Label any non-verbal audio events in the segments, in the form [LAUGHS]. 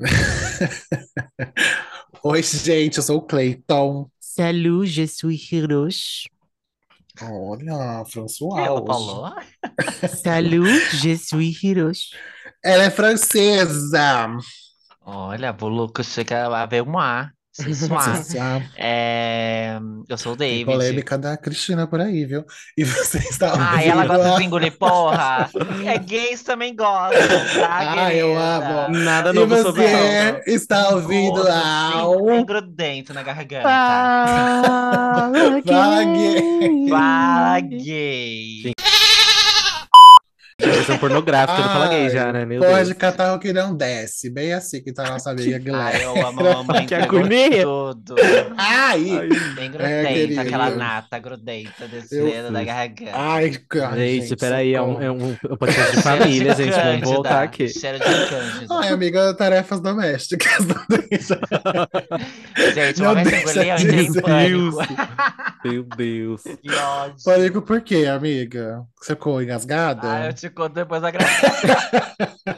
[LAUGHS] Oi, gente, eu sou o Cleiton. Salut, je suis Hiroshi. Olha, François. Ela hoje. falou? Salut, je suis Hiroshi. Ela é francesa. Olha, vou que chega a ver um A. É, eu sou o Tem David. polêmica da Cristina por aí, viu? E você está Ai, ela ouvindo gosta de engolir porra. É gays também gostam, tá, Ah, eu amo. Nada E novo sobre você ela. está ouvindo Gosto, ao... bem grudento na garganta. Fala Fala, gay. Fala, gay. Versão pornográfica do Fala Gay já, Ai, né? Meu Pode Deus. catar o que não desce. Bem assim que tá a nossa amiga [LAUGHS] Ai, Guilherme. eu amo a mamãe Que agonia. tudo. Ai! Bem É, grudenta, querida. aquela nata grudenta Eu descendo da garganta. Ai, cara, Gente, gente, peraí, é um, socorro. é um um podcast de família, gente. Vamos voltar aqui. Cheiro de cândida. Ai, amiga, tarefas domésticas. [LAUGHS] Não deixa. Gente, Não uma vez eu deixa engoli, eu entrei em pânico. Meu Deus. Que ódio. Pânico por quê, amiga? Você ficou engasgada? Ah, eu te conto depois da gravação. [LAUGHS]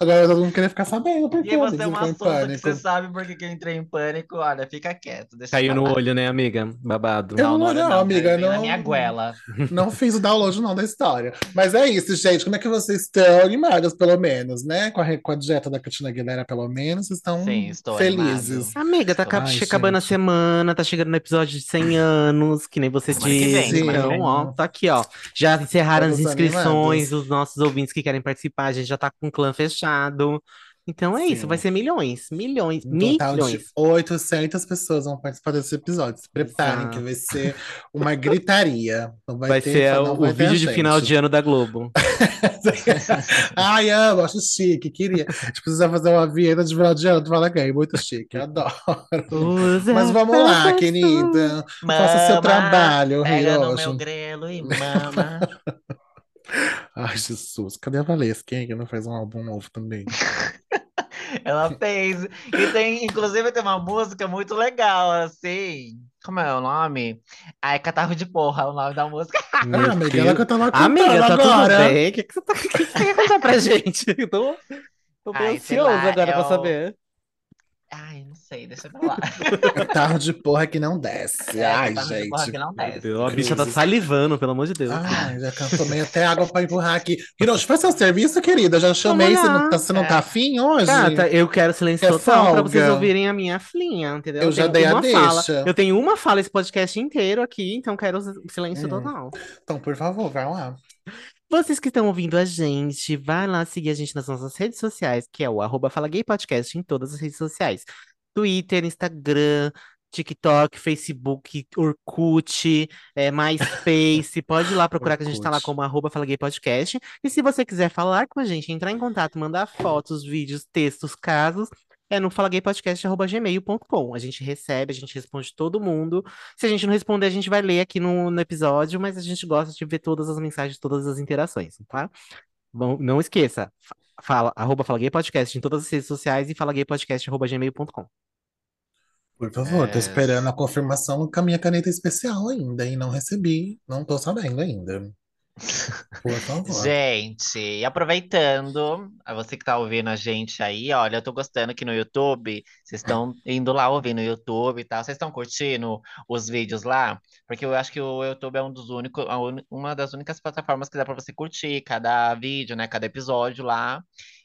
Agora todo mundo queria ficar sabendo por E amiga, você é uma sonsa que pânico. você sabe por que que eu entrei em pânico. Olha, fica quieto. Deixa Caiu no olho, né, amiga? Babado. Eu Não, não, olho não, não, amiga, bem na não. minha goela. [LAUGHS] Não fiz o download não da história. Mas é isso, gente. Como é que vocês estão animadas, pelo menos, né? Com a, com a dieta da Cristina Aguilera, pelo menos, estão Sim, estou felizes. Amiga, tá Estou- ca- Ai, acabando a gente. semana, tá chegando no episódio de 100 anos, que nem você Semana que vem, disse. que Então, ó, tá aqui, ó. Já encerraram as Estamos inscrições dos nossos ouvintes que querem participar. A gente já tá com o clã fechado. Então é isso, vai Sim. ser milhões, milhões, Um total de milhões. 800 pessoas vão participar desse episódio. Se preparem, que Exato. vai ser uma gritaria. Não vai Vai ter, ser o, vai o vídeo de final gente. de ano da Globo. [LAUGHS] Ai, amo, acho chique, queria. A gente precisa fazer uma vinheta de final de ano do Fala Gay, muito chique, adoro. Usa Mas vamos lá, querida. Faça seu Mama, trabalho, Pega no meu grelo e mama. [LAUGHS] [LAUGHS] Ai, Jesus, cadê a Valesca, hein? Que não faz um álbum novo também. [LAUGHS] Ela fez. E tem, inclusive, tem uma música muito legal, assim. Como é o nome? Ah, é Catarro de Porra, é o nome da música. [LAUGHS] Meu Ah, amiga, ela Deus. que eu tava cantando Amiga, tá agora. tudo bem? O que, que você tá, que que você quer contar pra gente? Eu tô, tô bem Ai, ansioso lá, agora é pra o- saber. Ai, não sei, deixa pra lá. Catarro de porra que não desce. É, Ai, Catarro de Porra que gente. não desce. Deus, a bicha tá salivando, pelo amor de Deus. Ai, já tomei até água pra empurrar aqui. Hiroshi, faz seu serviço, querida. Já chamei. Você não tá, você não É. tá afim hoje? Gata, eu quero silêncio Quer total pra vocês ouvirem a minha flinha, entendeu? Eu já tenho dei a uma fala. deixa. Eu tenho uma fala esse podcast inteiro aqui, então quero silêncio Hum. total. Então, por favor, vai lá. Vocês que estão ouvindo a gente, vai lá seguir a gente nas nossas redes sociais, que é o arroba Fala Gay Podcast em todas as redes sociais. Twitter, Instagram, TikTok, Facebook, Orkut, é, MySpace. Pode ir lá procurar que a gente tá lá como arroba Fala Gay Podcast. E se você quiser falar com a gente, entrar em contato, mandar fotos, vídeos, textos, casos, é no falagaypodcast.gmail.com. A gente recebe, a gente responde todo mundo. Se a gente não responder, a gente vai ler aqui no, no episódio, mas a gente gosta de ver todas as mensagens, todas as interações, tá? Bom, não esqueça, fa- fala, arroba Fala Gay Podcast em todas as redes sociais e falagaypodcast.gmail.com. Por favor, tô É. esperando a confirmação com a minha caneta especial ainda e não recebi. Não tô sabendo ainda. Por favor. Gente, aproveitando, a você que tá ouvindo a gente aí, olha, eu tô gostando que no YouTube, vocês estão indo lá ouvir no YouTube e tal, vocês estão curtindo os vídeos lá? Porque eu acho que o YouTube é um dos únicos, uma das únicas plataformas que dá pra você curtir cada vídeo, né, cada episódio lá.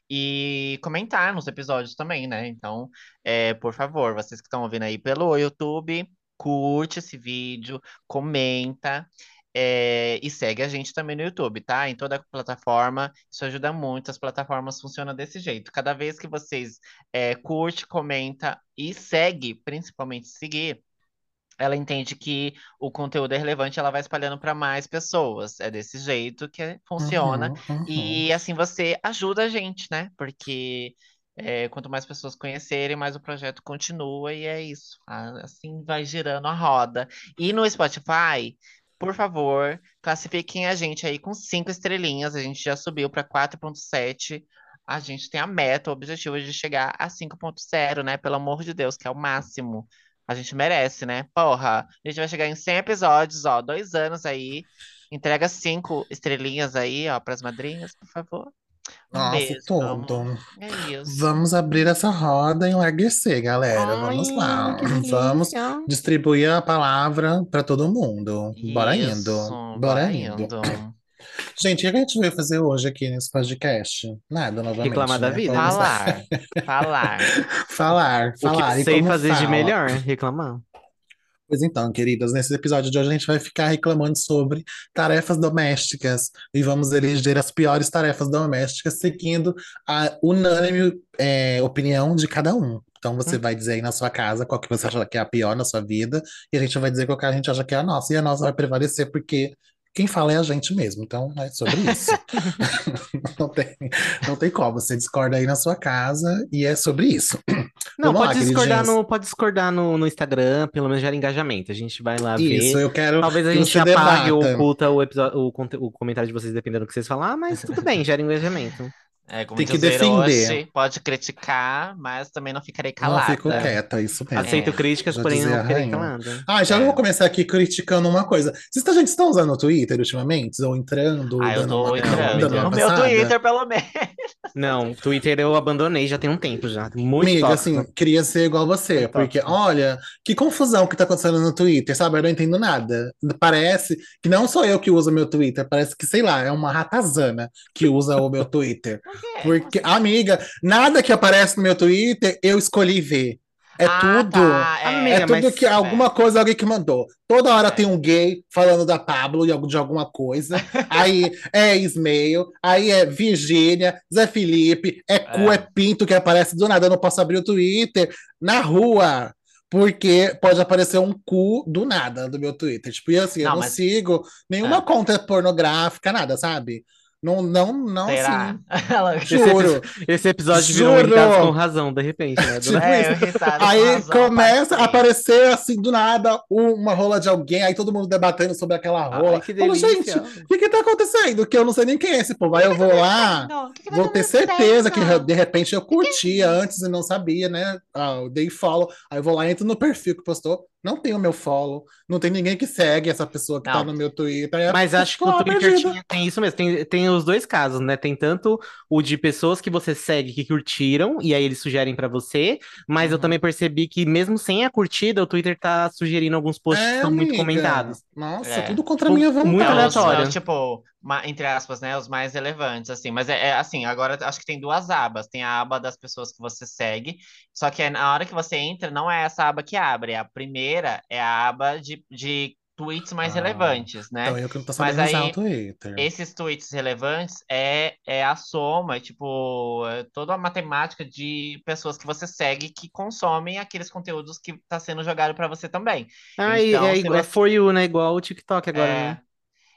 E comentar nos episódios também, né? Então, é, por favor, vocês que estão ouvindo aí pelo YouTube, curte esse vídeo, comenta. É, e segue a gente também no YouTube, tá? Em toda a plataforma. Isso ajuda muito. As plataformas funcionam desse jeito. Cada vez que vocês é, curte, comenta e segue, principalmente seguir, ela entende que o conteúdo é relevante, ela vai espalhando para mais pessoas. É desse jeito que funciona. Uhum, uhum. E assim você ajuda a gente, né? Porque é, quanto mais pessoas conhecerem, mais o projeto continua e é isso. Assim vai girando a roda. E no Spotify, por favor, classifiquem a gente aí com cinco estrelinhas. A gente já subiu para 4.7. A gente tem a meta, o objetivo de chegar a 5.0, né? Pelo amor de Deus, que é o máximo. A gente merece, né? Porra, a gente vai chegar em 100 episódios, ó, dois anos aí. Entrega cinco estrelinhas aí, ó, pras madrinhas, por favor. Um Nossa, beijo, tudo. amor. É isso. Vamos abrir essa roda e enlarguecer, galera. Vamos lá. Ai, [LAUGHS] Vamos distribuir a palavra para todo mundo. Bora indo. Isso, Bora bora indo. indo. Gente, o que a gente veio fazer hoje aqui nesse podcast? Nada, novamente, Reclamar da né? vida. Vamos Falar, falar. [LAUGHS] falar, O que falar. eu E sei como fazer de fala? melhor, reclamar. Pois então, queridas, nesse episódio de hoje a gente vai ficar reclamando sobre tarefas domésticas e vamos eleger as piores tarefas domésticas seguindo a unânime é, opinião de cada um. Então você vai dizer aí na sua casa qual que você acha que é a pior na sua vida e a gente vai dizer qual que a gente acha que é a nossa e a nossa vai prevalecer porque quem fala é a gente mesmo. Então é sobre isso. [LAUGHS] [LAUGHS] Não tem, não tem como. Você discorda aí na sua casa e é sobre isso. Não, Vamos lá, pode discordar no, pode discordar no, no Instagram, pelo menos gera engajamento. A gente vai lá Isso, ver. eu quero Talvez a gente apague ou oculta o, episódio, o, o comentário de vocês, dependendo do que vocês falar, mas tudo bem, gera engajamento. É, como Tem que dizer defender. hoje, pode criticar, mas também não ficarei Não fico calada. quieta, isso mesmo. Aceito É, críticas, já porém não ficarei calada. Ah, já É. vou começar aqui criticando uma coisa. Vocês, tá- gente, estão usando o Twitter ultimamente? Ou entrando, Ah, eu tô uma, entrando. dando uma No meu? Twitter, pelo menos. Não, Twitter eu abandonei já tem um tempo já. Muito Amiga, tóxico. assim, queria ser igual você, Muito porque tóxico. olha, que confusão que tá acontecendo no Twitter, sabe? Eu não entendo nada. Parece que não sou eu que uso o meu Twitter, parece que, sei lá, é uma ratazana que usa o meu Twitter. Por quê? Porque, amiga, nada que aparece no meu Twitter eu escolhi ver. É Ah, tudo. tá, é. Amiga, É tudo mas- que alguma coisa alguém que mandou. Toda hora É. tem um gay falando da Pablo e de alguma coisa. Aí [LAUGHS] é Ismael, aí é Virgínia, Zé Felipe, é cu, É. é pinto que aparece do nada. Eu não posso abrir o Twitter na rua. Porque pode aparecer um cu do nada no meu Twitter. Tipo, e assim, eu Não, não mas- sigo nenhuma É. conta pornográfica, nada, sabe? Não, não, não, Será? assim. [LAUGHS] Ela- Juro. Esse episódio virou um Juro. irritados com razão, de repente, né? Do. É, Aí razão, começa a passei. aparecer assim do nada uma rola de alguém, aí todo mundo debatendo sobre aquela rola. Ai, que Falo, delícia. gente, o que que tá acontecendo? Que eu não sei nem quem é esse povo. Aí eu vou lá, Não, o que que tá vou ter certeza que de repente eu curtia antes e não sabia, né? Ah, eu dei follow. Aí eu vou lá, entro no perfil que postou. Não tem o meu follow, não tem ninguém que segue essa pessoa que tá Não. no meu Twitter. Aí Mas eu acho que o Twitter tinha- tem isso mesmo, tem, tem os dois casos, né? Tem tanto o de pessoas que você segue que curtiram, e aí eles sugerem pra você, mas eu Uhum. também percebi que mesmo sem a curtida, o Twitter tá sugerindo alguns posts que É, são muito amiga. comentados. Nossa, É. tudo contra a minha vontade. muito É, aleatório. é, tipo, entre aspas, né? Os mais relevantes, assim. Mas é, é assim, agora acho que tem duas abas. Tem a aba das pessoas que você segue, só que é na hora que você entra, não é essa aba que abre. A primeira é a aba de, de tweets mais Ah, relevantes, né? Então eu que não tô Mas sabendo usar aí, o Twitter. Esses tweets relevantes é, é a soma, tipo, é toda a matemática de pessoas que você segue que consomem aqueles conteúdos que tá sendo jogado para você também. Ah, e Então, é, igual- é você- for you, né? Igual o TikTok agora, É. né?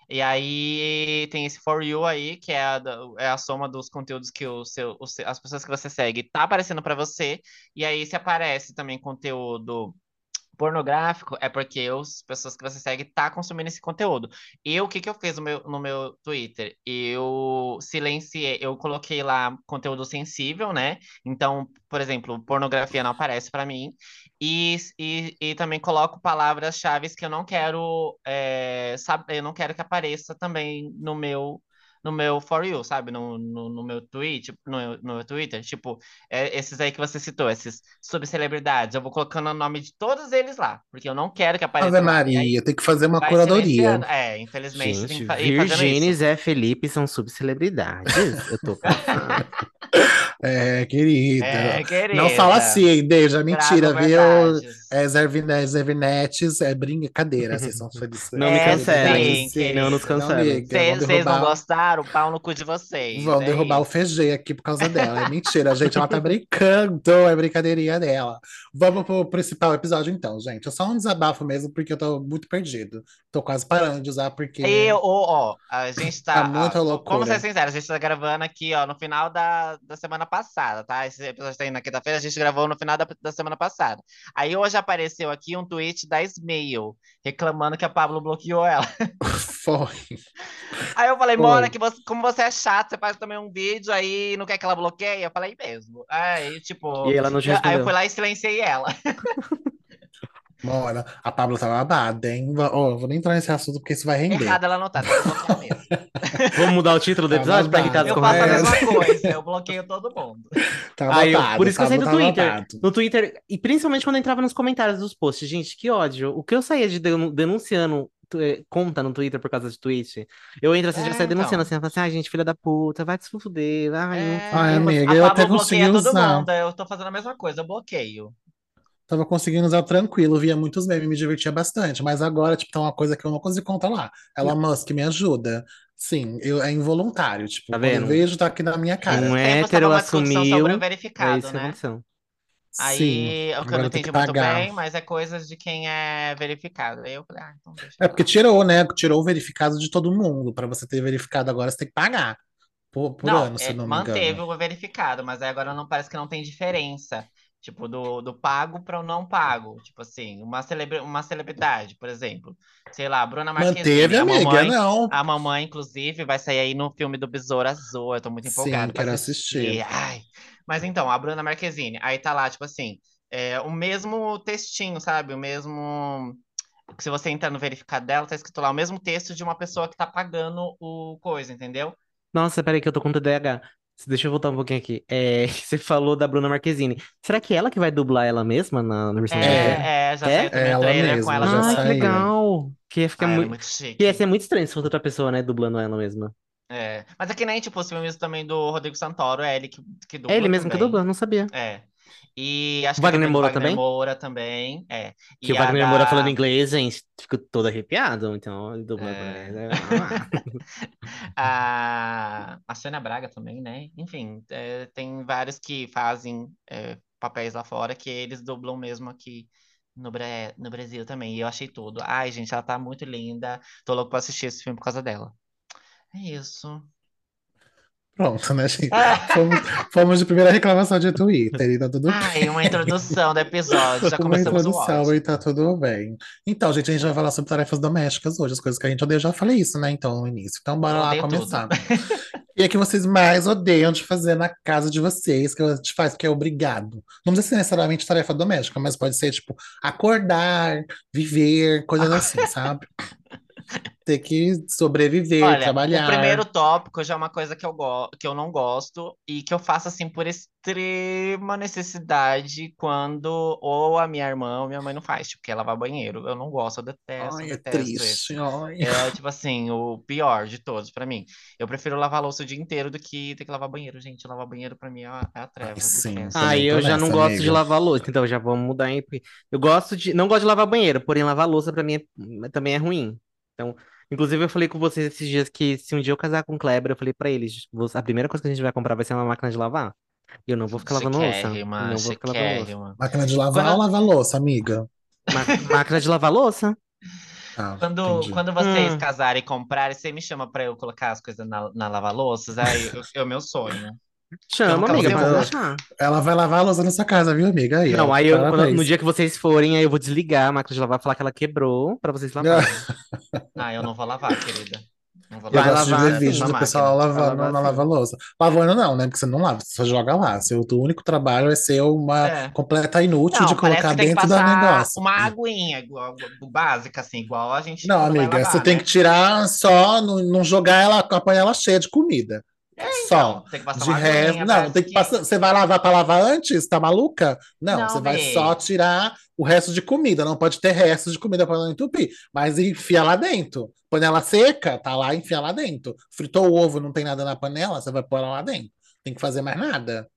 E aí tem esse For You aí, que é a, é a soma dos conteúdos que o seu, o seu- as pessoas que você segue tá aparecendo para você. E aí, se aparece também conteúdo pornográfico, é porque as pessoas que você segue tá consumindo esse conteúdo. Eu, o que que eu fiz no meu, no meu Twitter? Eu silenciei, eu coloquei lá conteúdo sensível, né? Então, por exemplo, pornografia não aparece para mim. E, e, e também coloco palavras-chave que eu não quero é, saber, eu não quero que apareça também no meu no meu For You, sabe? No, no, no meu tweet, no, no meu Twitter. Tipo, é, esses aí que você citou, esses subcelebridades. Eu vou colocando o nome de todos eles lá, porque eu não quero que apareça Ave Maria, tem que fazer uma curadoria. É, infelizmente, você tem Gente, que fa- Virgínia e. Zé Felipe são subcelebridades. Eu tô passando. [LAUGHS] É, querida. É, querida. Não fala assim, Deja, mentira, viu? É, Zervine- Zervinetes, é brincadeira, vocês são [LAUGHS] felizes. Não me É, cancelem. sim, Não nos cancelem. Vocês não gostaram, pau no cu de vocês. Vão é derrubar o isso. FG aqui por causa dela. É mentira, gente. Ela tá brincando, é brincadeirinha dela. Vamos pro principal episódio, então, gente. É só um desabafo mesmo, porque eu tô muito perdido. Tô quase parando de usar, porque. E, ó, ó, a gente tá. Tá muita ó, loucura. Vamos ser sinceros, a gente tá gravando aqui, ó, no final da, da semana passada, tá? Esse episódio tá indo na quinta-feira, a gente gravou no final da, da semana passada. Aí hoje apareceu aqui um tweet da Smail, reclamando que a Pablo bloqueou ela. [LAUGHS] Foi. Aí eu falei. Mona, que você, como você é chato, você faz também um vídeo aí não quer que ela bloqueie? Eu falei mesmo. Aí, tipo. E ela não te eu- aí eu respondeu. fui lá e silenciei ela. [LAUGHS] Mora, a Pablo tá babada, hein? Ó, vou nem entrar nesse assunto porque isso vai render. Errada ela não tá. [LAUGHS] Vamos mudar o título do Tá episódio pra babado. irritados Eu faço a mesma coisa, eu bloqueio todo mundo. Tá Aí, eu- por isso que eu saí do tá Twitter. babado. No Twitter, e principalmente quando eu entrava nos comentários dos posts. Gente, que ódio. O que eu saía de denun- denunciando eh, conta no Twitter por causa de tweet. Eu entro assim, É, já saio denunciando então. assim, eu falo assim, ai, gente, filha da puta, vai te fuder, ai, não É, sei o Ai, quê." amiga, a eu até consegui usar. mundo, eu tô fazendo a mesma coisa, eu bloqueio. Tava conseguindo usar tranquilo, via muitos memes, me divertia bastante. Mas agora, tipo, tá uma coisa que eu não consigo controlar. Elon Musk me ajuda. Sim, eu, é involuntário. Tipo, Tá quando eu vendo? vejo, tá aqui na minha cara. Um Sempre hétero assumiu, sobre o é verificado, isso que né? aconteceu. Aí, Sim, o que eu não entendi que muito pagar. bem, mas é coisas de quem é verificado. Aí eu falei, ah, então deixa. É porque tirou, né? Tirou o verificado de todo mundo. Pra você ter verificado agora, você tem que pagar por, por Não, ano, se é, não me manteve engano. o verificado, mas aí agora não parece que não tem diferença. Tipo, do, do pago para o não pago. Tipo assim, uma, celebra uma celebridade, por exemplo. Sei lá, Bruna Marquezine. Manteve, a amiga? mamãe, Não. a mamãe, inclusive, vai sair aí no filme do Besouro Azul. Eu tô muito Sim, empolgada pra quero assistir. assistir. Ai. Mas então, a Bruna Marquezine, aí tá lá, tipo assim, é, o mesmo textinho, sabe? O mesmo. Se você entrar no verificado dela, tá escrito lá o mesmo texto de uma pessoa que tá pagando o coisa, entendeu? Nossa, peraí que eu tô com TDAH. Deixa eu voltar um pouquinho aqui. É, [LAUGHS] você falou da Bruna Marquezine. Será que é ela que vai dublar ela mesma na, na versão? É, é, já É? saiu também o Ela trailer com mesma, ela já Ai, que legal. Que ia ficar Ah, é muito... muito Que ia ser muito estranho se fosse outra pessoa, né, dublando ela mesma. É. Mas é que nem, tipo, os filmes também do Rodrigo Santoro, é ele que, que É dubla ele mesmo que também. dubla? Não sabia. É. E acho que do Moura Wagner também? Moura também, é. Que E o a Wagner Moura falando da... inglês, gente, fico todo arrepiado. Então, ele dubla É. inglês. [LAUGHS] A, a Sônia Braga também, né? Enfim, é, tem vários que fazem é, papéis lá fora que eles dublam mesmo aqui no, Bra- no Brasil também. E eu achei tudo. Ai, gente, ela tá muito linda. Tô louco pra assistir esse filme por causa dela. É isso. Pronto, né, gente? Ah, Fomos, fomos de primeira reclamação de Twitter e tá tudo bem. Ai, uma introdução do episódio. Já Uma introdução e tá tudo bem. Então, gente, a gente vai falar sobre tarefas domésticas hoje, as coisas que a gente odeia. Eu já falei isso, né? Então, no início. Então, bora lá começar. E é que vocês mais odeiam de fazer na casa de vocês, que a gente faz porque é obrigado. Não precisa ser necessariamente tarefa doméstica, mas pode ser, tipo, acordar, viver, coisas assim, sabe? Ter que sobreviver, Olha, o trabalhar. primeiro tópico já é uma coisa que eu, go que eu não gosto e que eu faço assim por extrema necessidade quando ou a minha irmã ou minha mãe não faz, tipo, que é lavar banheiro. Eu não gosto, eu detesto, Ai, é detesto esse. triste. Ai. É tipo assim, o pior de todos pra mim. Eu prefiro lavar louça o dia inteiro do que ter que lavar banheiro, gente. Lavar banheiro pra mim é a, é a treva, Ai, eu sim. Ah, eu já não gosto de amiga. lavar louça, então já vamos mudar, hein? porque Eu gosto de. Não gosto de lavar banheiro, porém lavar louça pra mim é- também é ruim. Então, inclusive eu falei com vocês esses dias que se um dia eu casar com o Kleber, eu falei pra eles, "Vo- a primeira coisa que a gente vai comprar vai ser uma máquina de lavar. E eu não vou ficar lavando louça. Não vou ficar lavando louça. Máquina de lavar Quando- ou lavar louça, amiga? Ma- máquina de lavar louça? Ah, Quando, entendi. quando vocês Hum. casarem e comprarem, você me chama pra eu colocar as coisas na, na lava-louças? Aí eu- é o meu sonho. Chama, nunca amiga, pode deixar. Ela vai lavar a louça na sua casa, viu, amiga? Aí, Não, ó, aí eu, quando- no dia que vocês forem, aí eu vou desligar a máquina de lavar, falar que ela quebrou pra vocês lavarem. [LAUGHS] Ah, eu não vou lavar, querida. Não vou Eu Vai gosto de lavar ver na do pessoal lavando lavar na sim. lava-louça. Lavando não, né? Porque você não lava, você só joga lá. Seu o único trabalho é ser uma É. completa inútil Não, de colocar tem dentro do negócio. uma aguinha igual, básica, assim, igual a gente Não, vai amiga, lavar, você tem né? que tirar só, não, não jogar ela com a panela cheia de comida. Só. Então, tem que passar De resto, não, tem que passar. Você vai lavar para lavar antes? Tá maluca? Não, Não, você vai só tirar o resto de comida. Não pode ter resto de comida para não entupir. Mas enfia lá dentro. Panela seca, tá lá, enfia lá dentro. Fritou o ovo, não tem nada na panela, você vai pôr ela lá dentro. Tem que fazer mais nada.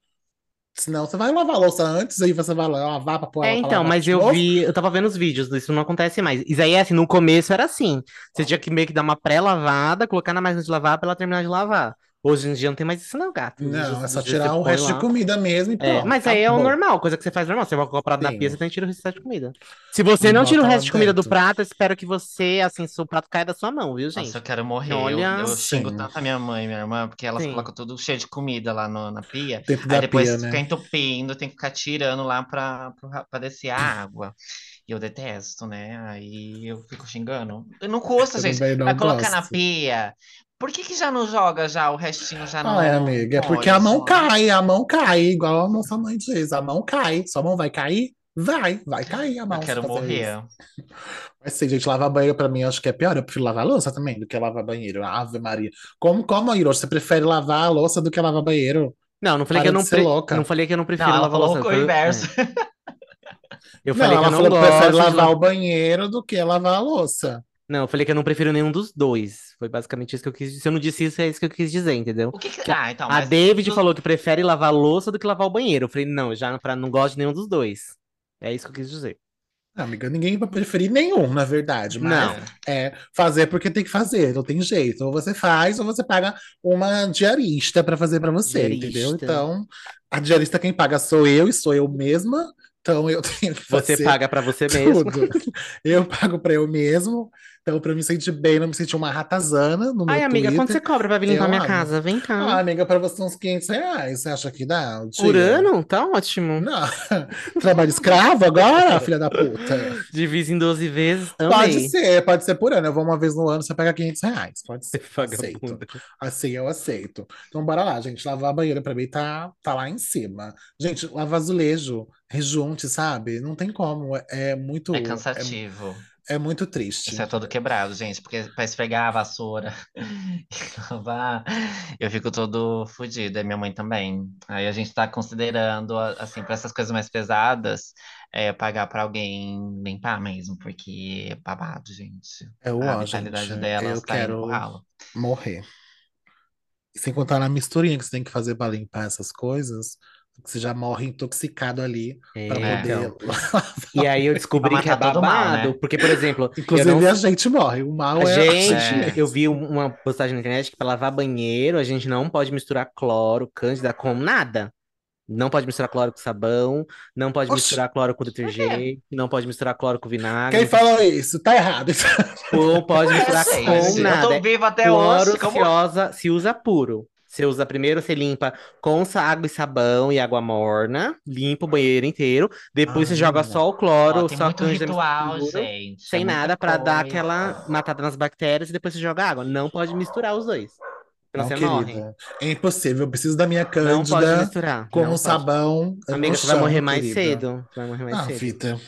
Senão você vai lavar a louça antes, aí você vai lavar para pôr É, ela pra então, mas eu novo. vi, eu tava vendo os vídeos, isso não acontece mais. Isso aí é assim, no começo era assim. Você tinha que meio que dar uma pré-lavada, colocar na máquina de lavar pra ela terminar de lavar. Hoje em dia não tem mais isso não, gato. Hoje Não, é só hoje em dia tirar o resto de lá. comida mesmo e É, pronto. mas aí é o normal, coisa que você faz normal. Você vai colocar o prato da Sim. pia, você tem que tirar o resto de comida. Se você E não tira o resto de comida do prato, eu espero que você, assim, seu prato caia da sua mão, viu, gente? Nossa, eu quero morrer. Eu- Olha- eu, xingo Sim. tanto a minha mãe e minha irmã, porque elas Sim. colocam tudo cheio de comida lá no- na pia. Dentro Aí depois pia, fica né? entupindo, tem que ficar tirando lá pra, pra, pra descer a água. E eu detesto, né? Aí eu fico xingando. Não custa, Eu gente. não Vai colocar na gosto. pia. Por que que já não joga já o restinho já no, Ai, amiga, é porque a mão só? cai, a mão cai, igual a nossa mãe diz, a mão cai. Sua mão vai cair? vai, vai cair a mão. Eu quero morrer. isso. Mas sim, gente, lavar banheiro pra mim eu acho que é pior. Eu prefiro lavar louça também do que lavar banheiro. Ave Maria. Como, como, Hiroshi? Você prefere lavar a louça do que lavar banheiro? Não, não falei Para que eu não, pre- louca. não falei que eu não prefiro Não, lavar louça. o eu- inverso. é. Eu Não, falei que ela eu não falou que prefere de lavar la- o banheiro do que lavar a louça. Não, eu falei que eu não prefiro nenhum dos dois. Foi basicamente isso que eu quis dizer. Se eu não disse isso, é isso que eu quis dizer, entendeu? O que que... Ah, então, A mas... David do- falou que prefere lavar a louça do que lavar o banheiro. Eu falei, não, já pra, não gosto de nenhum dos dois. É isso que eu quis dizer. Não, amiga, ninguém vai preferir nenhum, na verdade. Mas Não. é fazer porque tem que fazer, não tem jeito. Ou você faz, ou você paga uma diarista pra fazer pra você, Diarista. entendeu? Então, a diarista quem paga sou eu e sou eu mesma. Então eu [LAUGHS] tenho que Você fazer paga pra você mesmo. tudo. Eu pago pra eu mesmo. Então, pra eu me sentir bem, não me sentir uma ratazana no meu Ai, amiga, quanto você Twitter. cobra pra vir limpar minha amo. casa? Vem Ah, cá. amiga, pra você uns 500 reais. Você acha que dá? o Por dia? ano? Tá ótimo. Não. [LAUGHS] Trabalho escravo agora, filha da puta? Divisa em 12 vezes. Pode Amei. ser, pode ser por ano. Eu vou uma vez no ano, você pega 500 reais. Pode ser. Aceito. Assim eu aceito. Então, bora lá, gente. Lavar a banheira pra mim tá, tá lá em cima. Gente, lavar azulejo, rejunte, sabe? Não tem como. É, é muito. É cansativo. É, é muito triste. Isso é todo quebrado, gente, porque pra esfregar a vassoura [LAUGHS] e lavar, eu fico todo fodido, e minha mãe também. Aí a gente tá considerando, assim, para essas coisas mais pesadas, é, pagar pra alguém limpar mesmo, porque é babado, gente. É o A gente. delas Eu tá quero morrer. Sem contar na misturinha que você tem que fazer pra limpar essas coisas, que você já morre intoxicado ali pra É, poder. então. [LAUGHS] E aí eu descobri que é todo mal, babado, né? porque, por exemplo, eu Inclusive, não a gente morre. O mal A é gente, gente mesmo. eu vi um- uma postagem na internet que para lavar banheiro a gente não pode misturar cloro, cândida com nada. Não pode misturar cloro com sabão, não pode Oxi. misturar cloro com detergente, não pode misturar cloro com vinagre, Quem falou isso? Tá errado. não pode misturar Gente, com eu nada. tô É vivo até Cloro hoje, como... se usa, se usa puro. Você usa primeiro, você limpa com água e sabão e água morna, limpa o banheiro inteiro. Depois você Ai, joga só o cloro, Ó, tem só a muito cândida ritual, mistura, gente. sem é nada pra dar aquela matada nas bactérias e depois você joga água. Não pode misturar os dois. Não, você morre. querida. É impossível. Eu preciso da minha Não pode cândida misturar. com não um pode. sabão. Amiga, no você vai morrer mais querida. cedo. Você vai morrer mais Ah, cedo. Fita.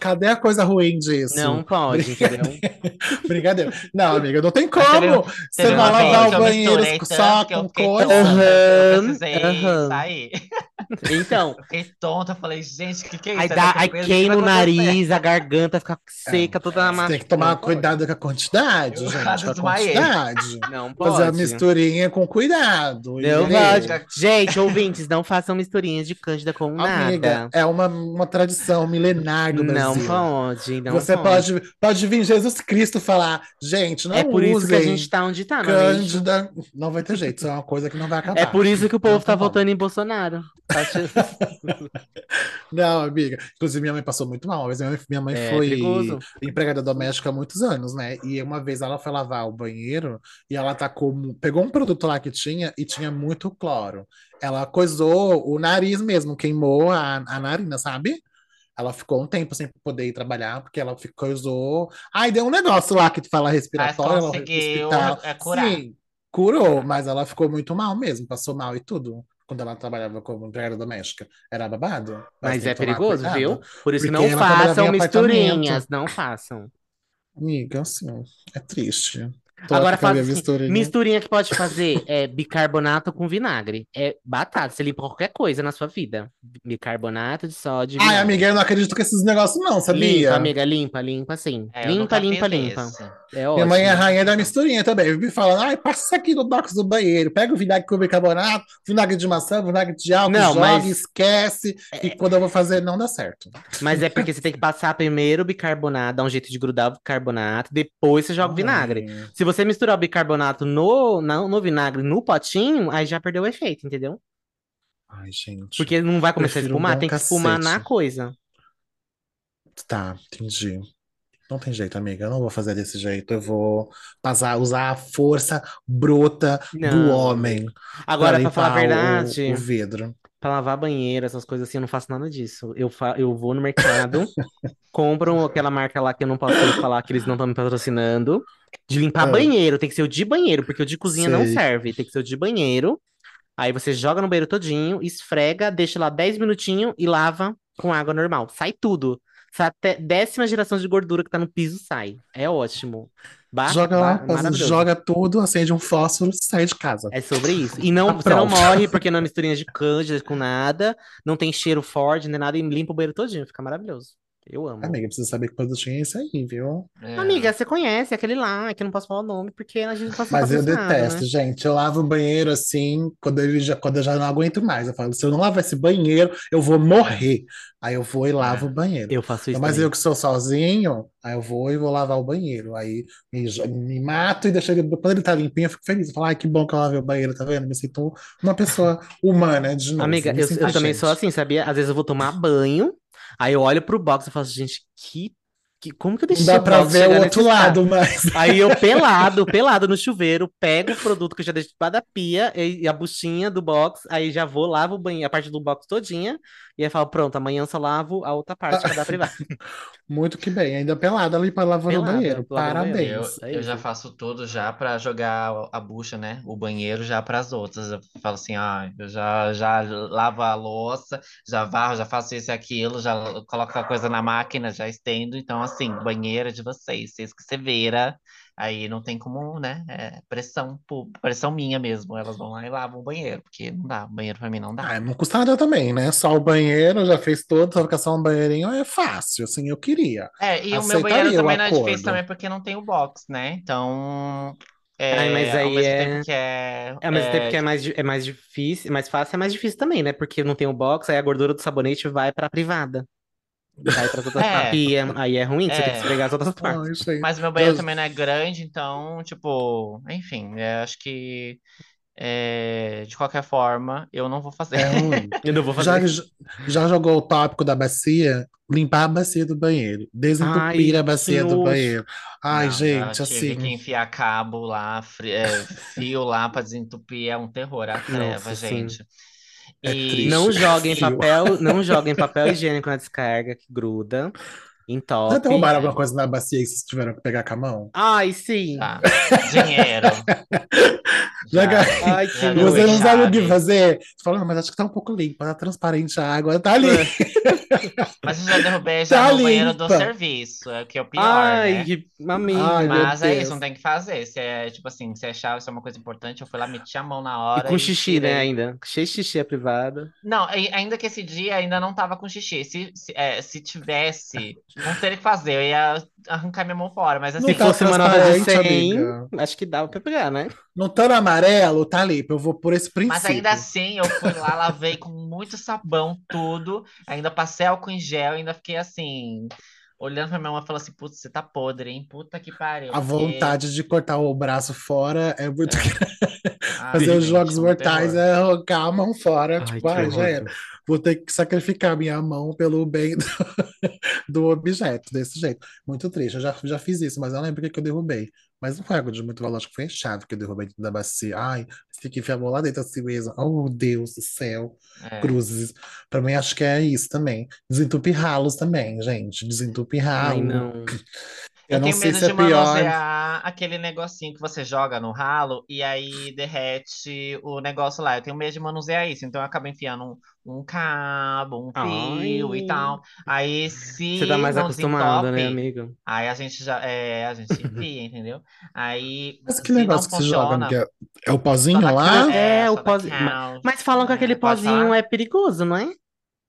Cadê a coisa ruim disso? Não pode, entendeu? [LAUGHS] Brincadeira. Não, amiga, não tem como. Você vai lavar o banheiro só com fiquei coisa. eu Aham, aham. sair. Então, Eu fiquei tonta, falei, gente, o que que é isso? aí, É dá, aí queima o nariz, a garganta fica seca, toda Você amassada. tem que tomar Não pode. cuidado com a quantidade, Eu gente. Com a quantidade. [LAUGHS] Não pode. Fazer a misturinha com cuidado. Não entendeu? pode. Gente, ouvintes, não façam misturinhas de cândida com Amiga, nada. é uma, uma tradição milenar do Não pode, não Você pode. pode, pode vir Jesus Cristo falar, gente, não É por isso que a gente tá onde tá, não é? Cândida. Não vai ter jeito, isso é uma coisa que não vai acabar. É por isso que o povo Não tá como. votando em Bolsonaro. Acho- [LAUGHS] [LAUGHS] Não, amiga. Inclusive, minha mãe passou muito mal. Uma vez minha mãe, É foi perigoso. empregada doméstica há muitos anos, né? E uma vez ela foi lavar o banheiro e ela tacou, mu- pegou um produto lá que tinha e tinha muito cloro. Ela coisou o nariz mesmo, queimou a, a narina, sabe? Ela ficou um tempo sem poder ir trabalhar, porque ela ficou, coisou. Ai, deu um negócio lá que tu fala respiratório, ela conseguiu, hospital. é, curar. Sim, curou, mas ela ficou muito mal mesmo, passou mal e tudo. Quando ela trabalhava como empregada doméstica. Era babado. Mas tem é que perigoso, cuidado. viu? Por isso que Porque não ela trabalhava façam misturinhas, não façam. Amiga, assim, é triste. Tô Agora fala minha assim, misturinha. misturinha que pode fazer é bicarbonato com vinagre. É batata, você limpa qualquer coisa na sua vida. Bicarbonato de sódio Ai, vinagre. amiga, eu não acredito com esses negócios, não, sabia? Limpa, amiga, limpa, limpa sim. É, limpa, limpa, limpa. esse. É Minha mãe é a rainha da misturinha também. Vive falando, ai, passa aqui no box do banheiro, pega o vinagre com bicarbonato, vinagre de maçã, vinagre de álcool, Não, joga, mas- esquece, e quando eu vou fazer, não dá certo. Mas é porque você tem que passar primeiro o bicarbonato, dar um jeito de grudar o bicarbonato, depois você joga o vinagre. Se você misturar o bicarbonato no, no vinagre, no potinho, aí já perdeu o efeito, entendeu? Ai, gente. Porque não vai começar a um espumar, tem que espumar na cacete. coisa. Tá, entendi. Não tem jeito, amiga. Eu não vou fazer desse jeito. Eu vou passar, usar a força bruta do Não. homem Agora, pra pra falar a limpar o- verdade, o vidro. Pra lavar banheiro, essas coisas assim, eu não faço nada disso. Eu, fa eu vou no mercado, [LAUGHS] compro aquela marca lá que eu não posso falar que eles não estão me patrocinando, de limpar Ah. banheiro. Tem que ser o de banheiro, porque o de cozinha não Sei. serve. Tem que ser o de banheiro. Aí você joga no banheiro todinho, esfrega, deixa lá 10 minutinhos e lava com água normal. Sai tudo. Até décima geração de gordura que tá no piso sai. É ótimo. Ba Joga lá, joga tudo, acende um fósforo, sai de casa. É sobre isso. E não, Tá você não morre porque [LAUGHS] não é misturinha de cândida com nada, não tem cheiro forte, nem nada, e limpa o banheiro todinho. Fica maravilhoso. Eu amo. Amiga, precisa saber que produtinho é esse aí, viu? É. Amiga, você conhece aquele lá, que eu não posso falar o nome, porque a gente não pode Mas eu detesto, né? gente. Eu lavo o banheiro assim, quando, ele já, quando eu já não aguento mais. Eu falo, se eu não lavar esse banheiro, eu vou morrer. Aí eu vou e lavo o banheiro. Eu faço isso Mas também. eu que sou sozinho, aí eu vou e vou lavar o banheiro. Aí me, me mato e deixo ele. Quando ele tá limpinho, eu fico feliz. Eu falo, ai, que bom que eu lavei o banheiro, tá vendo? Me sinto uma pessoa humana de novo. Amiga, eu, eu também sou assim, sabia? Às vezes eu vou tomar banho, aí eu olho pro box e falo, gente, que, que como que eu Não deixei dá o pra ver o outro estado? lado, mas. [LAUGHS] Aí eu pelado, pelado no chuveiro, pego o produto que eu já deixei debaixo da pia e, e a buchinha do box, aí já vou, lavo o banho, a parte do box todinha, e aí falo, pronto, amanhã eu só lavo a outra parte que é da [LAUGHS] privada. Muito que bem. Ainda pelada ali para lavar o banheiro. Eu, Parabéns. É eu já faço tudo já pra jogar a bucha, né? O banheiro já para as outras. Eu falo assim, ah, eu já, já lavo a louça, já varro, já faço isso e aquilo, já coloco a coisa na máquina, já estendo. Então, assim, banheiro é de vocês, vocês que se vira. Aí não tem como, né? É pressão, pressão minha mesmo. Elas vão lá e lavam o banheiro, porque não dá. Banheiro pra mim não dá. Ah, não custa nada também, né? Só o banheiro, já fez tudo, só ficar só um banheirinho é fácil, assim, eu queria. É, e o meu banheiro também não é difícil também porque não tem o box, né? Então, Ai, mas é, aí é- tempo é, É, ao mesmo tempo é, que é mais, é mais difícil, mais fácil, é mais difícil também, né? Porque não tem o box, aí a gordura do sabonete vai pra privada. Pra toda É. a pia, aí é ruim, você tem que É. esfregar as outras partes. Ai, gente. Mas meu banheiro Eu- também não é grande, então, tipo, enfim, é, acho que é, de qualquer forma, eu não vou fazer. É [LAUGHS] ruim. Eu não vou Já, fazer. já jogou o tópico da bacia? Limpar a bacia do banheiro. Desentupir Ai, a bacia que do banheiro. Ai, Não, já gente, tive que assim. enfiar cabo lá, é, fio lá pra desentupir, é um terror, a treva, Nossa, sim. É. Não joguem [LAUGHS] papel, não joguem papel higiênico na descarga que gruda. Já Entope. derrubaram alguma coisa na bacia e vocês tiveram que pegar com a mão? Ai, sim. tá. Dinheiro. [LAUGHS] Já Já, Ai, que já E você não sabe o que fazer? Você fala, não, mas acho que tá um pouco limpa, tá transparente a água, tá ali. [LAUGHS] Mas eu já derrubei já Tá no banheiro do limpa. serviço, é o que é o pior, Ai, né? que amiga. Ai, Mas é isso, não tem que fazer. Se é, tipo assim, se é chave, se é uma coisa importante, eu fui lá, meti a mão na E hora com e xixi, né, tirei. ainda. Cheio de xixi a privada. Não, ai- ainda que esse dia ainda não tava com xixi. Se, se, é, se tivesse, não teria que fazer, eu ia arrancar minha mão fora. Mas Não Se assim, tá fosse uma nota de transparente, 100, amiga. acho que dava pra pegar, né? Não tá no amarelo, tá limpo. Eu vou por esse mas princípio. ainda assim, eu fui lá, lavei com muito sabão, tudo. Ainda passei álcool em gel, ainda fiquei assim, olhando pra minha mão e falando assim: putz, você tá podre, hein? Puta que pariu. A porque- vontade de cortar o braço fora é muito. Ai, [LAUGHS] Fazer os jogos um mortais é arrancar a mão fora. Ai, tipo, que ai, já era. Vou ter que sacrificar minha mão pelo bem do, [LAUGHS] do objeto, desse jeito. Muito triste. Eu já, já fiz isso, mas eu lembro que eu derrubei. Mas não foi algo de muito valor, acho que foi a chave que eu derrubei da bacia. Ai, fiquei que enfiar a mão lá dentro assim mesmo. Oh, Deus do céu. É. Cruzes. Pra mim, acho que é isso também. Desentupe ralos também, gente. Desentupe Ai, ralo. não. Eu Eu não tenho sei medo se é de pior. manusear aquele negocinho que você joga no ralo e aí derrete o negócio lá. Eu tenho medo de manusear isso, então eu acabo enfiando um, um cabo, um fio Ai. e tal. Aí se Você tá mais acostumada, né, amigo? aí a gente já é, a gente enfia, [LAUGHS] entendeu? Aí Mas que negócio que você joga? funciona, amiga? É o pozinho lá? cal- É, é, o dá pozinho. cal- Mas falam que É, aquele pozinho falar? é perigoso, não é?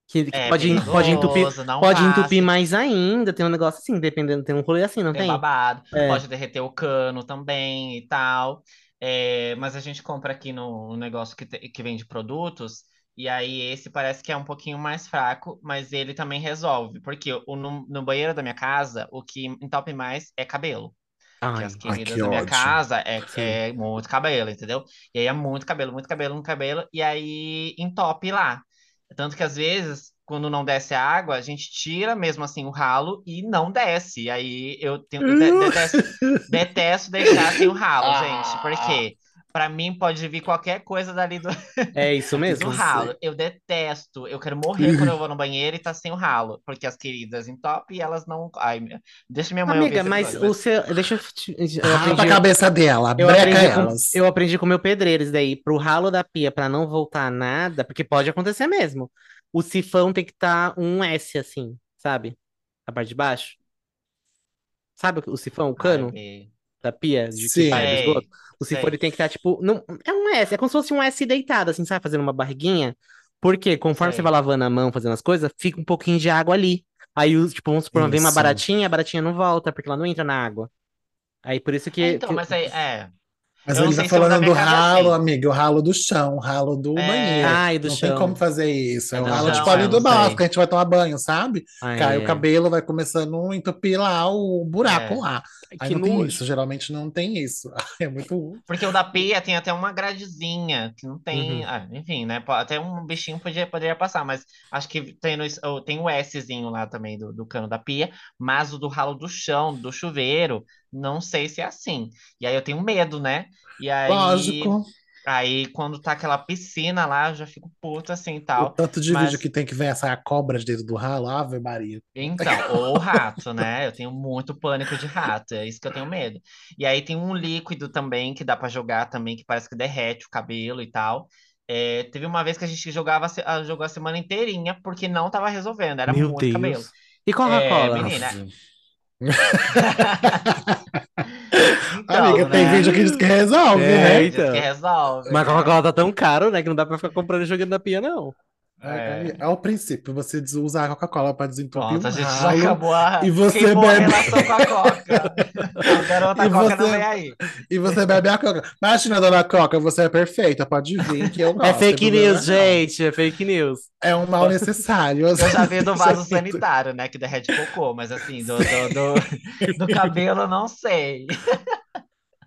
Que, que É pode, pode entupir, perigoso, não pode passe. entupir mais ainda. Tem um negócio assim, dependendo, tem um rolê assim, não Tem tem? babado, É. pode derreter o cano também e tal. É, mas a gente compra aqui no, no negócio que, te- que vende produtos, e aí esse parece que é um pouquinho mais fraco, mas ele também resolve. Porque o, no, no banheiro da minha casa, o que entope mais é cabelo. Porque Ai, as ai, queridas que da minha ódio. casa é, Sim. é muito cabelo, entendeu? E aí é muito cabelo, muito cabelo, muito cabelo, e aí entope lá. Tanto que às vezes, quando não desce a água, a gente tira mesmo assim o ralo e não desce. E aí eu tenho, eu de- detesto, detesto deixar sem o ralo, [LAUGHS] gente. Porque pra mim pode vir qualquer coisa dali do, é isso [LAUGHS] do mesmo? ralo. Eu detesto. Eu quero morrer quando eu vou no banheiro e tá sem o ralo. Porque as queridas entopem e elas não. Ai, meu- deixa minha mãe Amiga, mas o seu. Deixa eu. te- Eu Rapa a aprendi, cabeça dela, eu breca aprendi, com, elas. eu aprendi com meu pedreiro isso daí. Pro ralo da pia, pra não voltar nada, porque pode acontecer mesmo. o sifão tem que estar um S assim, sabe? A parte de baixo. Sabe o sifão, o cano Ai. Da pia de que sai do esgoto? O ele tem que estar tipo, não, é um S, é como se fosse um S deitado assim, sabe, fazendo uma barriguinha. Porque conforme você vai lavando a mão, fazendo as coisas, fica um pouquinho de água ali. Aí, o- tipo, vamos supor, vem uma Isso. baratinha, a baratinha não volta, porque ela não entra na água. Aí por isso que, É, então, que- mas aí, é. Mas Eu ele tá falando do é ralo, assim. amiga, o ralo do chão, o ralo do É. banheiro. Ai, do não chão. tem como fazer isso. É É o ralo, tipo, ali do sei. que a gente vai tomar banho, sabe? Ah, Cai o é. cabelo, vai começando a entupir lá o buraco É. lá. Aí Que não tem isso, geralmente não tem isso. [LAUGHS] É muito. Porque o da pia tem até uma gradezinha, que não tem. Uhum. ah, enfim, né? Até um bichinho podia, poderia passar, mas acho que tem, no, o- tem o Szinho lá também do, do cano da pia, mas o do ralo do chão, do chuveiro, não sei se é assim. E aí eu tenho medo, né? E aí, Lógico. aí quando tá aquela piscina lá, eu já fico puto assim e O tal. tanto de mas- vídeo que tem que ver essa cobra de dentro do ralo, Ave Maria. Então, ou rato, né? Eu tenho muito pânico de rato, é isso que eu tenho medo. E aí tem um líquido também que dá pra jogar também, que parece que derrete o cabelo e tal. É, teve uma vez que a gente jogava, a se- a- jogou a semana inteirinha porque não tava resolvendo, era Meu muito cabelo. Deus. E Coca-Cola? É, menina. Nossa. Então, Amiga, tem né? vídeo que diz que resolve, É, né? Diz então. que resolve. Mas a? Coca-Cola tá tão caro, né? Que não dá pra ficar comprando e jogando na pia, não. É. É, o princípio, você usar a Coca-Cola para desentupir Pronto, um a gente já ralo. acabou a, e você queimou a bebe- com a Coca. [LAUGHS] A garota E Coca não você- vem aí. E você bebe a Coca. Imagina, dona Coca, você é perfeita, pode vir que eu gosto. É não fake news, não. gente. É fake news. É um mal necessário. Eu já vi do [LAUGHS] vaso é sanitário, né? Que derrete cocô, mas assim, do, do, do, do cabelo, não sei.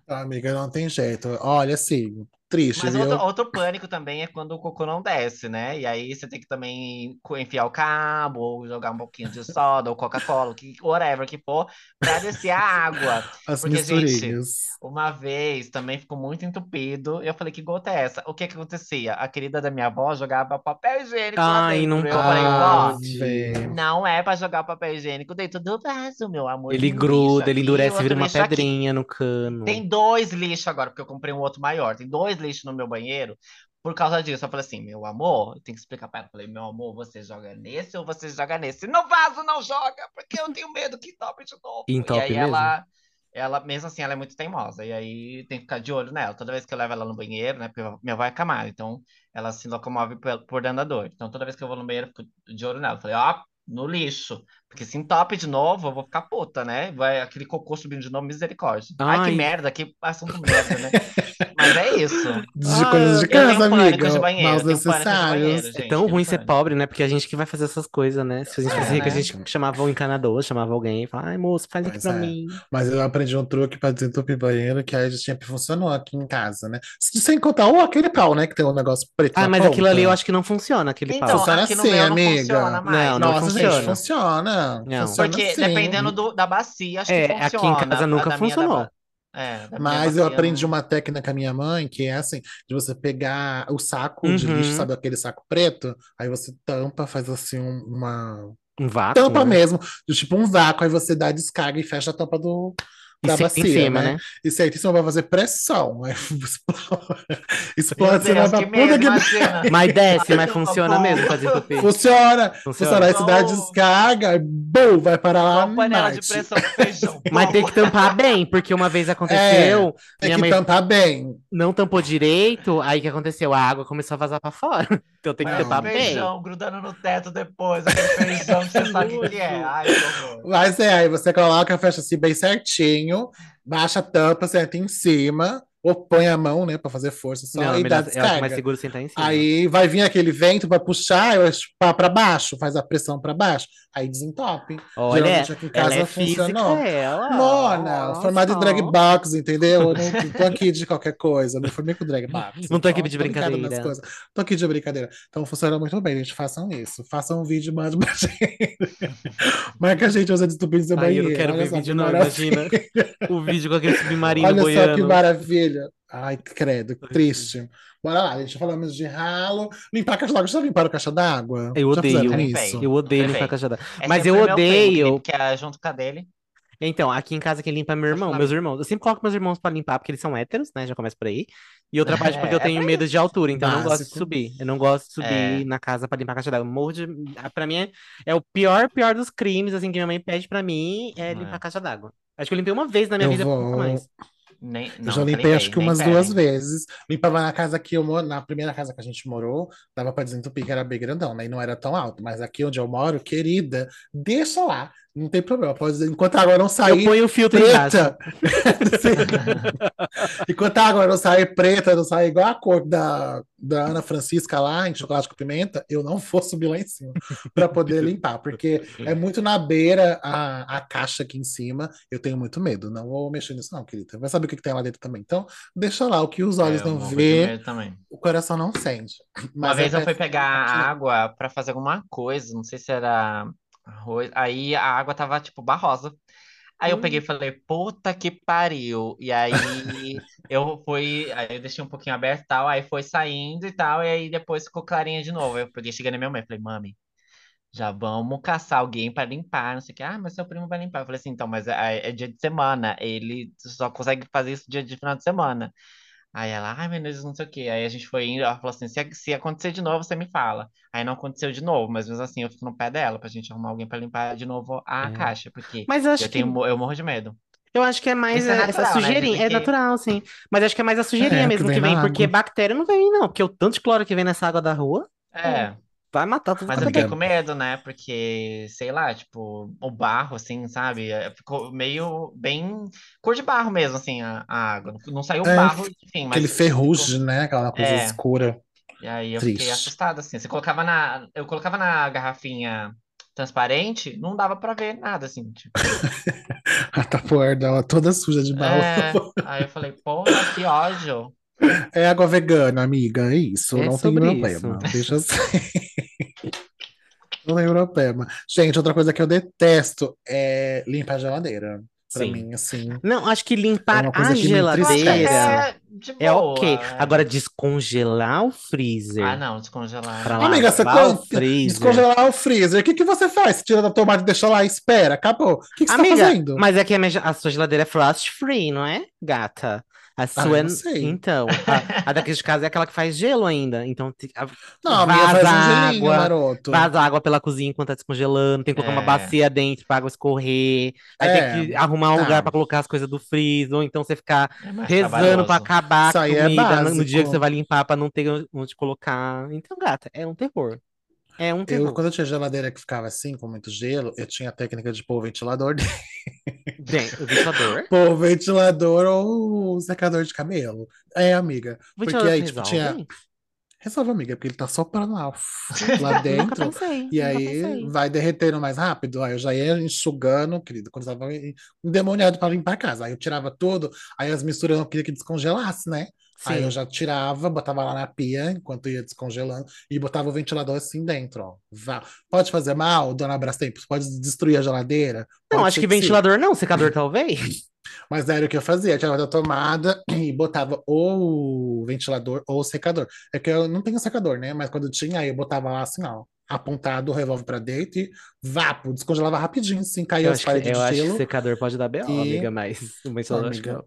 Amiga, não tem jeito. Olha, assim, triste, Mas viu? outro, outro pânico também é quando o cocô não desce, né? E aí você tem que também enfiar o cabo, ou jogar um pouquinho de soda, ou Coca-Cola, que, whatever que for, pra descer a água. [LAUGHS] As porque, gente, misturinhas. Uma vez também ficou muito entupido. Eu falei, que gota é essa? O que que acontecia? A querida da minha avó jogava papel higiênico lá Ai, dentro. não Eu pode. Não é pra jogar papel higiênico dentro do vaso, meu amor. Ele um gruda, lixo ele endurece, vira uma lixo aqui. pedrinha no cano. Tem dois lixos agora, porque eu comprei um outro maior. Tem dois lixos no meu banheiro. Por causa disso, eu falei assim, meu amor, eu tenho que explicar pra ela. Eu falei, meu amor, você joga nesse ou você joga nesse? No vaso não joga, porque eu tenho medo que entope de novo. Entope e aí mesmo? ela, ela, mesmo assim, ela é muito teimosa. E aí tem que ficar de olho nela. Toda vez que eu levo ela no banheiro, né? Porque minha avó é camada, então ela se locomove por, por dentro da dor. Então toda vez que eu vou no banheiro, eu fico de olho nela. Eu falei, ó, no lixo. Porque se entope de novo, eu vou ficar puta, né? Vai aquele cocô subindo de novo, misericórdia. Ai, Ai. que merda, que assunto merda, né? Mas é isso. [LAUGHS] De Ah, coisas de casa, amiga. de banheiro, Maus de banheiro, necessários. gente. É tão ruim ser pânico. pobre, né? Porque a gente que vai fazer essas coisas, né? Se a gente É, fosse rico, a né? gente chamava o encanador, chamava alguém e falava, ai, moço, faz aqui Pois pra é. mim. Mas eu aprendi um truque para desentupir banheiro que aí sempre funcionou aqui em casa, né? Sem contar o aquele pau, né? Que tem um negócio preto Ah, mas aquilo ali eu ponta. acho que não funciona, aquele Então, pau. Funciona aqui no assim, meu não amiga. funciona mais. Não, não Nossa, funciona. gente, funciona. Não. Funciona Porque sim. dependendo do, da bacia, acho É, que aqui em funciona. casa nunca da minha, da funcionou. É, Mas eu aprendi não- uma técnica com a minha mãe, que é assim, de você pegar o saco de Uhum. lixo, sabe aquele saco preto? Aí você tampa, faz assim um- uma Um vácuo, tampa né? mesmo, de tipo um vácuo, aí você dá a descarga e fecha a tampa do, E da senta bacia, em cima, né? né? E se aí você vai fazer pressão, [LAUGHS] explode, explode, você vai Deus, pra que puta que imagina. Mas desce, mas funciona mesmo pra desentupir. Funciona, Funciona. funciona. Aí você dá descarga, e bum, vai parar lá Uma panela de pressão com feijão. Mas tem que tampar bem, porque uma vez aconteceu, Tem minha que mãe tampar bem. não tampou direito, aí o que aconteceu? A água começou a vazar pra fora. [LAUGHS] Então tem que tampar bem. feijão grudando no teto depois, aquele feijão que você sabe o que é. Ai, que. Mas é, aí você coloca, fecha assim bem certinho, baixa a tampa, senta em cima, ou põe a mão, né, pra fazer força só, Não, e dá melhor, eu acho mais descarga. seguro sentar em cima. Aí vai vir aquele vento pra puxar, pra baixo, faz a pressão pra baixo, aí desentope. Olha, Geralmente aqui em ela casa é física, funcionou. ela. Mona, Nossa. formato de drag box, entendeu? Eu não [LAUGHS] tô aqui de qualquer coisa, não formei com drag box. Não tô aqui então de brincadeira. coisas. Tô aqui de brincadeira. Então funciona muito bem, gente. Façam isso. Façam um vídeo e mandem pra [LAUGHS] gente. Marca a gente usando estupim no seu Ai, eu banheiro. não quero Olha ver vídeo não, imagina. O vídeo com aquele [LAUGHS] submarino Olha só que boiando. maravilha. Ai, credo, triste. Bora lá, gente. Falamos de ralo. Limpar a caixa d'água. Já limparam a caixa d'água? Eu odeio. isso? Eu odeio limpar a caixa d'água. É Mas eu primo que odeio. Que é junto com a dele. Então, aqui em casa quem limpa é meu irmão, meus irmãos. Eu sempre coloco meus irmãos pra limpar, porque eles são héteros, né? Já começa por aí. E outra parte porque eu É, [LAUGHS] é tenho pra medo de altura, então eu não gosto de Básico. subir. Eu não gosto de subir É. na casa pra limpar a caixa d'água. Morro de... ah, Pra mim é, é o pior, pior dos crimes, assim, que minha mãe pede pra mim, é limpar É. a caixa d'água. Acho que eu limpei uma vez na minha Eu vida, vou. mais. Nem, Eu não, já nunca limpei acho limpei, que nem umas duas vezes. Limpava na casa que eu moro, na primeira casa que a gente morou, dava pra desentupir que era bem grandão, né? E não era tão alto. Mas aqui onde eu moro, querida, deixa lá. Não tem problema. Pode, enquanto a água não Eu sair ponho o filtro preta. [LAUGHS] Enquanto a água não sair preta, não sair igual a cor da, da Ana Francisca lá, em chocolate com pimenta, eu não vou subir lá em cima para poder limpar, porque é muito na beira a, a caixa aqui em cima. Eu tenho muito medo. Não vou mexer nisso, não, querida. Vai saber o que, que tem lá dentro também. Então, deixa lá. O que os olhos É, eu não vê, o coração não sente. Uma Mas vez eu é fui pegar água pra fazer alguma coisa, não sei se era arroz. Aí a água tava tipo barrosa. Aí eu peguei e Hum. falei, puta que pariu. E aí eu fui, aí eu deixei um pouquinho aberto e tal, aí foi saindo e tal, e aí depois ficou clarinha de novo. Eu peguei, cheguei na minha mãe, falei, mami, já vamos caçar alguém pra limpar, não sei o que. Ah, mas seu primo vai limpar. Eu falei assim, então, mas é, é dia de semana, ele só consegue fazer isso dia de final de semana. Aí ela, ai meu Deus, não sei o quê. Aí a gente foi indo, ela falou assim: se, se acontecer de novo, você me fala. Aí não aconteceu de novo, mas mesmo assim eu fico no pé dela pra gente arrumar alguém pra limpar de novo a É. caixa, porque Mas eu acho eu que tenho, mo- eu morro de medo. Eu acho que é mais é é, essa natural, né? sujeirinha. Dizem É que- natural, sim. Mas acho que é mais a sujeirinha É, que mesmo que vem vem, na porque água. bactéria não vem, não. Porque o tanto de cloro que vem nessa água da rua É, vai matar tudo mas eu é fiquei com medo, né? Porque, sei lá, tipo, o barro, assim, sabe? É, Ficou meio bem cor de barro mesmo, assim, a, a água. Não, saiu É, barro, enfim, Aquele mas ferrugem, né? Aquela coisa É. escura. E aí eu fiquei Triste. assustada, assim. Você colocava na. Eu colocava na garrafinha transparente, não dava pra ver nada, assim. Tipo, [LAUGHS] A tapoeira dela toda suja de barro. é. Aí eu falei, porra, que ódio. É água vegana, amiga, é isso, É não tem problema. Deixa assim. Não tem problema. Gente, outra coisa que eu detesto é limpar a geladeira. Pra Sim. mim, assim. Não, acho que É limpar uma coisa a geladeira é boa. ok. é. Agora, descongelar o freezer Ah, não, descongelar. pra Amiga, você o freezer. Descongelar o freezer. O que, que você faz? Você tira da tomada e deixa lá e espera. Acabou. O que, que você tá Amiga, fazendo? mas é que a, minha a sua geladeira é frost free, não é, gata? A sua. não sei. Então, a, a daqui de casa é aquela que faz gelo ainda. Então, a- Não, a vaza faz um gelinho, água, maroto. vaza água pela cozinha enquanto tá descongelando. Tem que colocar uma É. bacia dentro pra água escorrer. Aí É, tem que arrumar um tá. lugar pra colocar as coisas do freezer. Ou então você ficar É rezando pra acabar a é comida no, dia que você vai limpar pra não ter onde colocar. Então, gata, é um terror. É um Eu, terror. quando eu tinha geladeira que ficava assim, com muito gelo, eu tinha a técnica de pôr o ventilador Bem, o ventilador. [LAUGHS] Pô, o ventilador ou o secador de cabelo. É, amiga. Porque aí, resolve? tipo, tinha. Resolve, amiga, porque ele tá soprando lá, lá [LAUGHS] dentro. pensei, E aí pensei. vai derretendo mais rápido. Aí eu já ia enxugando, querido, quando eu tava endemoniado para limpar a casa. Aí eu tirava tudo, aí as misturas eu não queria que descongelasse, né? Aí eu Sim. já tirava, botava lá na pia enquanto ia descongelando e botava o ventilador assim dentro, ó. Vá. Pode fazer mal, dona Brastemp? Pode destruir a geladeira? Não, Pode acho que sim. ventilador não, secador [LAUGHS] talvez. Mas era o que eu fazia, eu tirava da tomada e botava ou o ventilador ou o secador. É que eu não tenho secador, né? Mas quando tinha, aí eu botava lá assim, ó, apontado o revólver pra dentro e vapo, descongelava rapidinho, assim, caía Eu as acho que, paredes eu de acho que gelo. secador pode dar B.O., e- amiga, mas o ventilador acho que Amiga, não.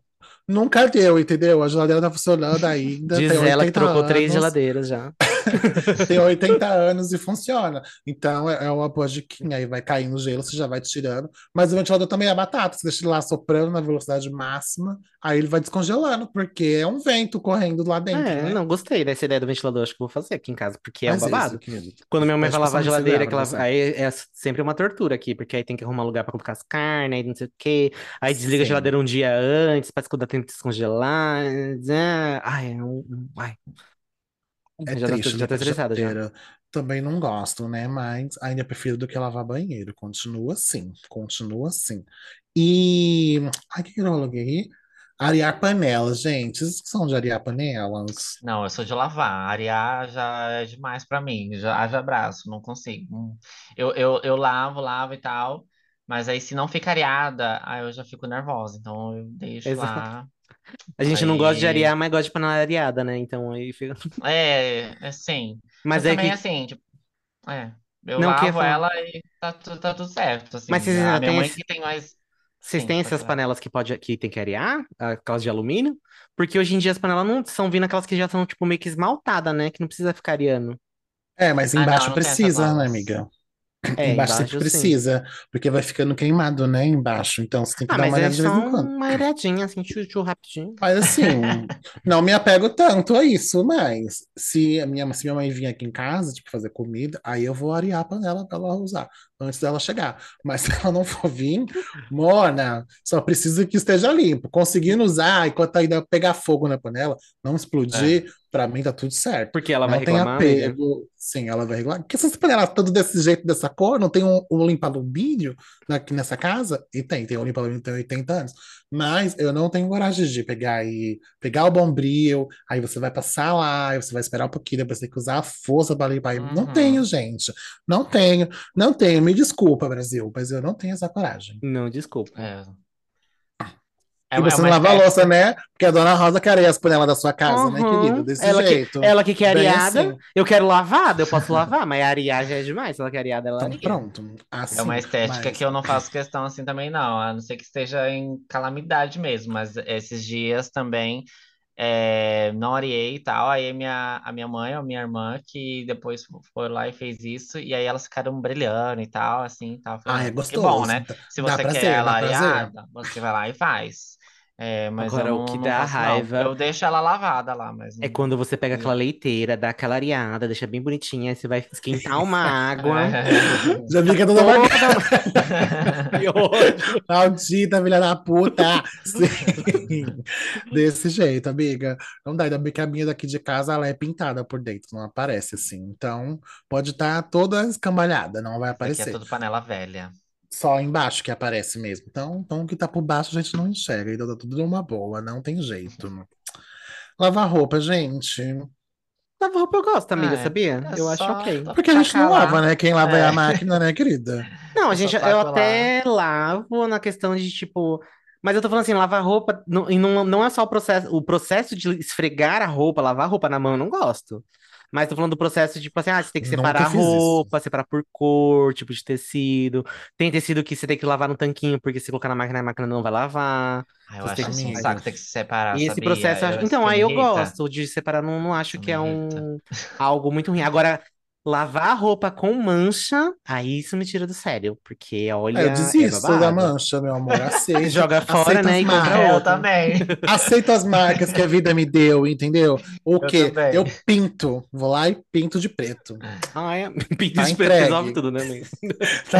Nunca deu, entendeu? A geladeira tá funcionando ainda, Diz ela que 80 trocou três anos. geladeiras já. [LAUGHS] Tem 80 anos e funciona. Então é é uma boa diquinha. Aí vai caindo o gelo, você já vai tirando. Mas o ventilador também é batata. Você deixa ele lá soprando na velocidade máxima, aí ele vai descongelando, porque é um vento correndo lá dentro, É, né? não, gostei dessa ideia do ventilador, acho que vou fazer aqui em casa, porque é um Faz babado. isso. Quando minha mãe vai lavar a geladeira, ela, aí é sempre uma tortura aqui, porque aí tem que arrumar lugar pra colocar as carnes, aí não sei o quê. Aí desliga a geladeira um dia antes, pra que dá tempo de descongelar. é, Ai, é um. um- Ai. É Já, tá- triste já tô limpar estressada já. Também não gosto, né? Mas ainda prefiro do que lavar banheiro. Continua assim, continua assim. E. Ai, que eu coloquei? Arear panelas, gente. Vocês que são de arear panelas? Não, eu sou de lavar. Arear já é demais pra mim. Já haja abraço, não consigo. Hum. Eu, eu, eu lavo, lavo e tal. Mas aí, se não fica areada, aí eu já fico nervosa. Então eu deixo Exato. lá. A gente não gosta de Aí- arear, mas gosta de panela areada, né? Então aí fica. [LAUGHS] É, é sim. Mas Mas é também que. assim, tipo, é. Eu Não, eu lavo falar? ela e tá, tá tudo certo, assim. Mas vocês ainda têm esse- tem mais Vocês têm essas falar. panelas que pode que tem que arear? Aquelas de alumínio? Porque hoje em dia as panelas não são vindo aquelas que já são, tipo, meio que esmaltadas, né? Que não precisa ficar areando. É, mas Ah, não, embaixo não precisa, né, amiga? [CLEARS THROAT] É, Embaixo sempre embaixo sim. precisa, porque vai ficando queimado, né, embaixo. Então você tem que Ah, dar uma é olhada de vez em quando. uma areadinha, assim, tchu, rapidinho. Mas assim, [LAUGHS] não me apego tanto a isso, mas se a minha, se minha mãe vir aqui em casa, tipo, fazer comida, aí eu vou arear a panela pra ela usar, antes dela chegar. Mas [LAUGHS] se ela não for vir, Mona, só precisa que esteja limpo. Conseguindo usar, enquanto ainda pegar fogo na panela, não explodir, pra mim tá tudo certo. Porque ela vai Não tem reclamar, amiga. apego. Sim, ela vai reclamar. Porque essas panelas todas desse jeito, dessa cor, não tem um, um limpa-alumínio aqui nessa casa? E tem, tem um limpa-alumínio tem 80 anos. Mas eu não tenho coragem de pegar e pegar o bombril, aí você vai passar lá, aí você vai esperar um pouquinho, depois você tem que usar a força para limpar. Não Uhum. tenho, gente. Não tenho, não tenho. Me desculpa, Brasil, mas eu não tenho essa coragem. Não, desculpa. É. e você não lava a louça, né? Porque a dona Rosa quer as panelas da sua casa, né, Uhum. querida? Desse Ela que- jeito. Ela que quer Bem areada, assim. eu quero lavada, eu posso lavar, mas arear já é demais. Se ela quer areada, ela Então, areia. pronto. Assim, É uma estética mas- que eu não faço questão assim também, não. A não ser que esteja em calamidade mesmo. Mas esses dias também é, não areei e tal. Aí minha, a minha mãe ou minha irmã que depois foi lá e fez isso. E aí elas ficaram brilhando e tal, assim. Tal. Falei, Ah, é "Ah, que gostoso. bom, né? Se Dá você quer dá ela areada, você vai lá e faz. É, mas Agora, eu o não, que não dá faço, não. raiva Eu deixo ela lavada lá, mas É não- quando você pega aquela leiteira, dá aquela areada, deixa bem bonitinha, aí você vai esquentar uma [LAUGHS] água. Já fica toda uma [LAUGHS] Que ódio. maldita, filha da puta. [LAUGHS] Sim. Desse jeito, amiga. Não dá, ainda bem que a minha daqui de casa ela é pintada por dentro, não aparece assim. Então, pode estar toda escambalhada, não vai Isso aqui é aparecer. tudo panela velha. Só embaixo que aparece mesmo. Então, então o que tá por baixo a gente não enxerga. Então tá tudo numa boa, não tem jeito. Lavar roupa, gente. Lavar roupa eu gosto, amiga, Ah, é. sabia? É Eu acho ok. Porque a gente não lava, né? Quem lava é, É. a máquina, né, querida? Não, a Eu gente, eu lá. até lavo na questão de, tipo... Mas eu tô falando assim, lavar roupa, não, e não, não é só o processo, o processo de esfregar a roupa, lavar a roupa na mão, eu não gosto. Mas tô falando do processo, tipo assim, ah, você tem que separar a roupa, separar por cor, tipo de tecido. Tem tecido que você tem que lavar no tanquinho, porque se colocar na máquina, a máquina não vai lavar. Ah, eu Você acho tem que- um Amiga. saco ter que se separar, E esse sabia? processo, eu acho- então, aí eu gosto de separar, não, não acho que é um algo muito ruim. Agora, lavar a roupa com mancha, aí isso me tira do sério, porque olha, É, eu é desisto da babado. mancha, meu amor. [LAUGHS] Aceito. Joga fora, aceito né, as e compra. É, eu também. Aceito as marcas que a vida me deu, entendeu? O quê? também. Eu pinto. Vou lá e pinto de preto. Ah, é. [LAUGHS] Pinto Tá de preto entregue. resolve tudo, né, amigo? [LAUGHS] Tá.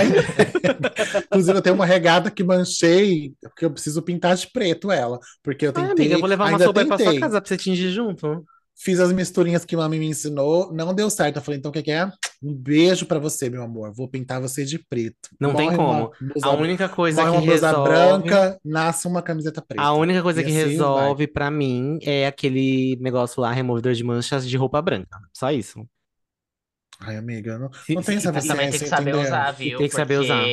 Inclusive, eu tenho uma regata que manchei, porque eu preciso pintar de preto ela. Porque eu Ah, tentei. amiga, eu vou levar uma sopa aí pra sua casa pra você tingir junto. Fiz as misturinhas que a mami me ensinou, não deu certo. Eu falei, então o que que é? Um beijo pra você, meu amor. Vou pintar você de preto. Não tem Morre como. uma blusa- A única coisa morre que uma blusa resolve... branca, nasce uma camiseta preta. A única coisa E que assim resolve pra mim é aquele negócio lá, removedor de manchas de roupa branca. Só isso. Ai, amiga, não, não tem essa Mas também tem que saber entendeu? usar, viu? tem que saber usar.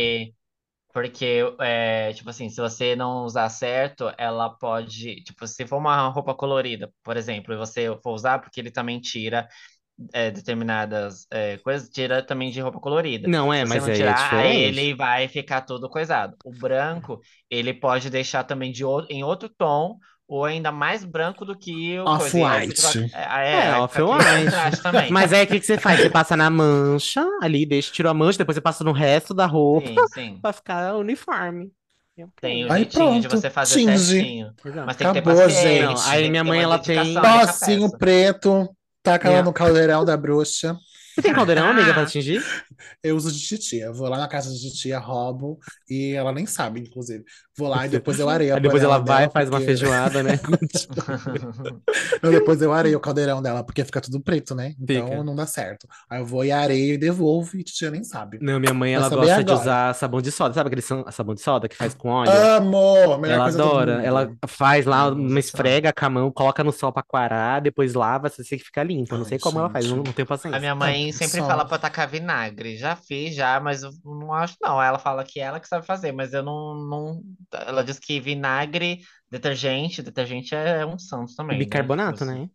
Porque, é, tipo assim, se você não usar certo, ela pode, tipo, se for uma roupa colorida, por exemplo, e você for usar, porque ele também tira é, determinadas é, coisas, tira também de roupa colorida. Não é, Se mas não é tirar, aí diferente. ele vai ficar todo coisado. O branco, ele pode deixar também de outro, em outro tom, ou ainda mais branco do que o Off-white. É, É, vai ficar off-white. Mas aí o que, que você faz? Você passa na mancha ali, deixa, tira a mancha, depois você passa no resto da roupa Sim, sim. [LAUGHS] pra ficar uniforme. Tem o Aí jeitinho de pronto, você fazer tinge. certinho. Exato. Mas tem que ter Acabou, paciência. gente. Aí minha mãe, ela tem- peça. preto, taca lá Minha- no caldeirão da bruxa. Você tem caldeirão, amiga, pra tingir? Eu uso de titia. Vou lá na casa de titia, roubo, e ela nem sabe, inclusive. Vou lá e depois eu areio a [LAUGHS] Aí depois ela vai, faz uma porque- feijoada, né? [LAUGHS] Não, depois eu areio o caldeirão dela, porque fica tudo preto, né? Então Fica. não dá certo. Aí eu vou e areio e devolvo, e titia nem sabe. Não, minha mãe, ela gosta de agora. usar sabão de soda. Sabe aquele sa- sabão de soda que faz com óleo? Amo! Melhor Ela adora. Ela faz lá, uma esfrega com a mão, coloca no sol pra quarar, depois lava, você sei que fica limpo. Eu não Ai, sei como ela faz, gente. não, não tenho paciência. A minha mãe sempre só. fala pra tacar vinagre. Já fiz, já, mas eu não acho, não. Ela fala que é ela que sabe fazer, mas eu não, não... Ela diz que vinagre, detergente, detergente é um santo também, né? Bicarbonato, Tipo né?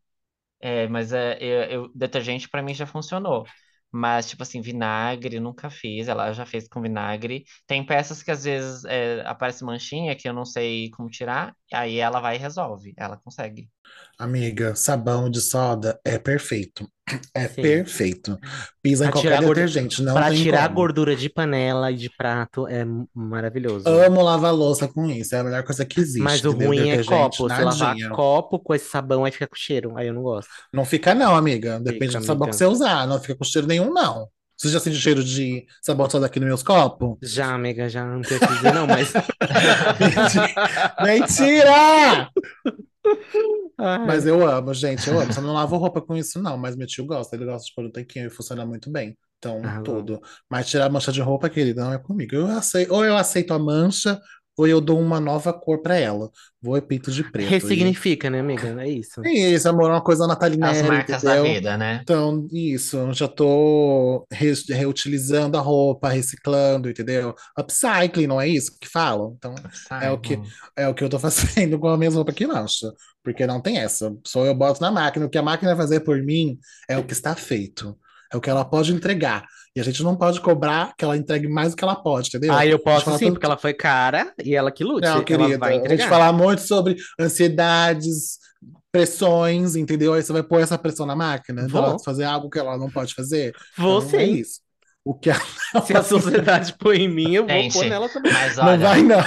É, mas é, eu, eu- detergente pra mim já funcionou. Mas, tipo assim, vinagre, nunca fiz. Ela já fez com vinagre. Tem peças que às vezes é, aparece manchinha que eu não sei como tirar. Aí ela vai e resolve. Ela consegue. Amiga, sabão de soda é perfeito. [CLEARS THROAT] É Sim. perfeito. Pisa em Pra tirar qualquer detergente, não Pra tem tirar a como. gordura de panela e de prato é maravilhoso. Amo lavar louça com isso, é a melhor coisa que existe, Mas o entendeu? ruim é copo. Se lavar copo com esse sabão, aí fica com cheiro. Aí eu não gosto. Não fica não, amiga. Depende Fica, do sabão que amiga. você usar, não fica com cheiro nenhum, não. Você já sentiu cheiro de soda aqui nos meus copos? Já, amiga, já não tenho o que dizer, não, mas. [LAUGHS] Mentira! Ai. Mas eu amo, gente, eu amo. Só não lavo roupa com isso, não. Mas meu tio gosta, ele gosta de pôr o tanquinho e funciona muito bem. Então, Ah, tudo. Mas tirar a mancha de roupa, querida, não é comigo. Eu aceito, ou eu aceito a mancha, ou eu dou uma nova cor pra ela. Vou e pinto de preto. E... Ressignifica, né, amiga? É isso. E isso, amor, é uma coisa natalina, As marcas da entendeu? vida, né? Então, isso, eu já tô re- reutilizando a roupa, reciclando, entendeu? Upcycling, não é isso que falam? Então, é o que, é o que eu tô [LAUGHS] fazendo com a minha roupa que mancha. Porque não tem essa. Só eu boto na máquina. O que a máquina vai fazer por mim é o que está feito. É o que ela pode entregar. E a gente não pode cobrar que ela entregue mais do que ela pode, entendeu? Ah, eu posso sim, porque ela foi cara e ela que lute. Não, querida, vai a gente entregar. fala muito sobre ansiedades, pressões, entendeu? Aí você vai pôr essa pressão na máquina, Vou. fazer algo que ela não pode fazer. Vou Então, é sim. isso. O que ela [LAUGHS] Se a sociedade põe em mim, eu vou Gente, pôr nela também. Mas não olha, vai, não.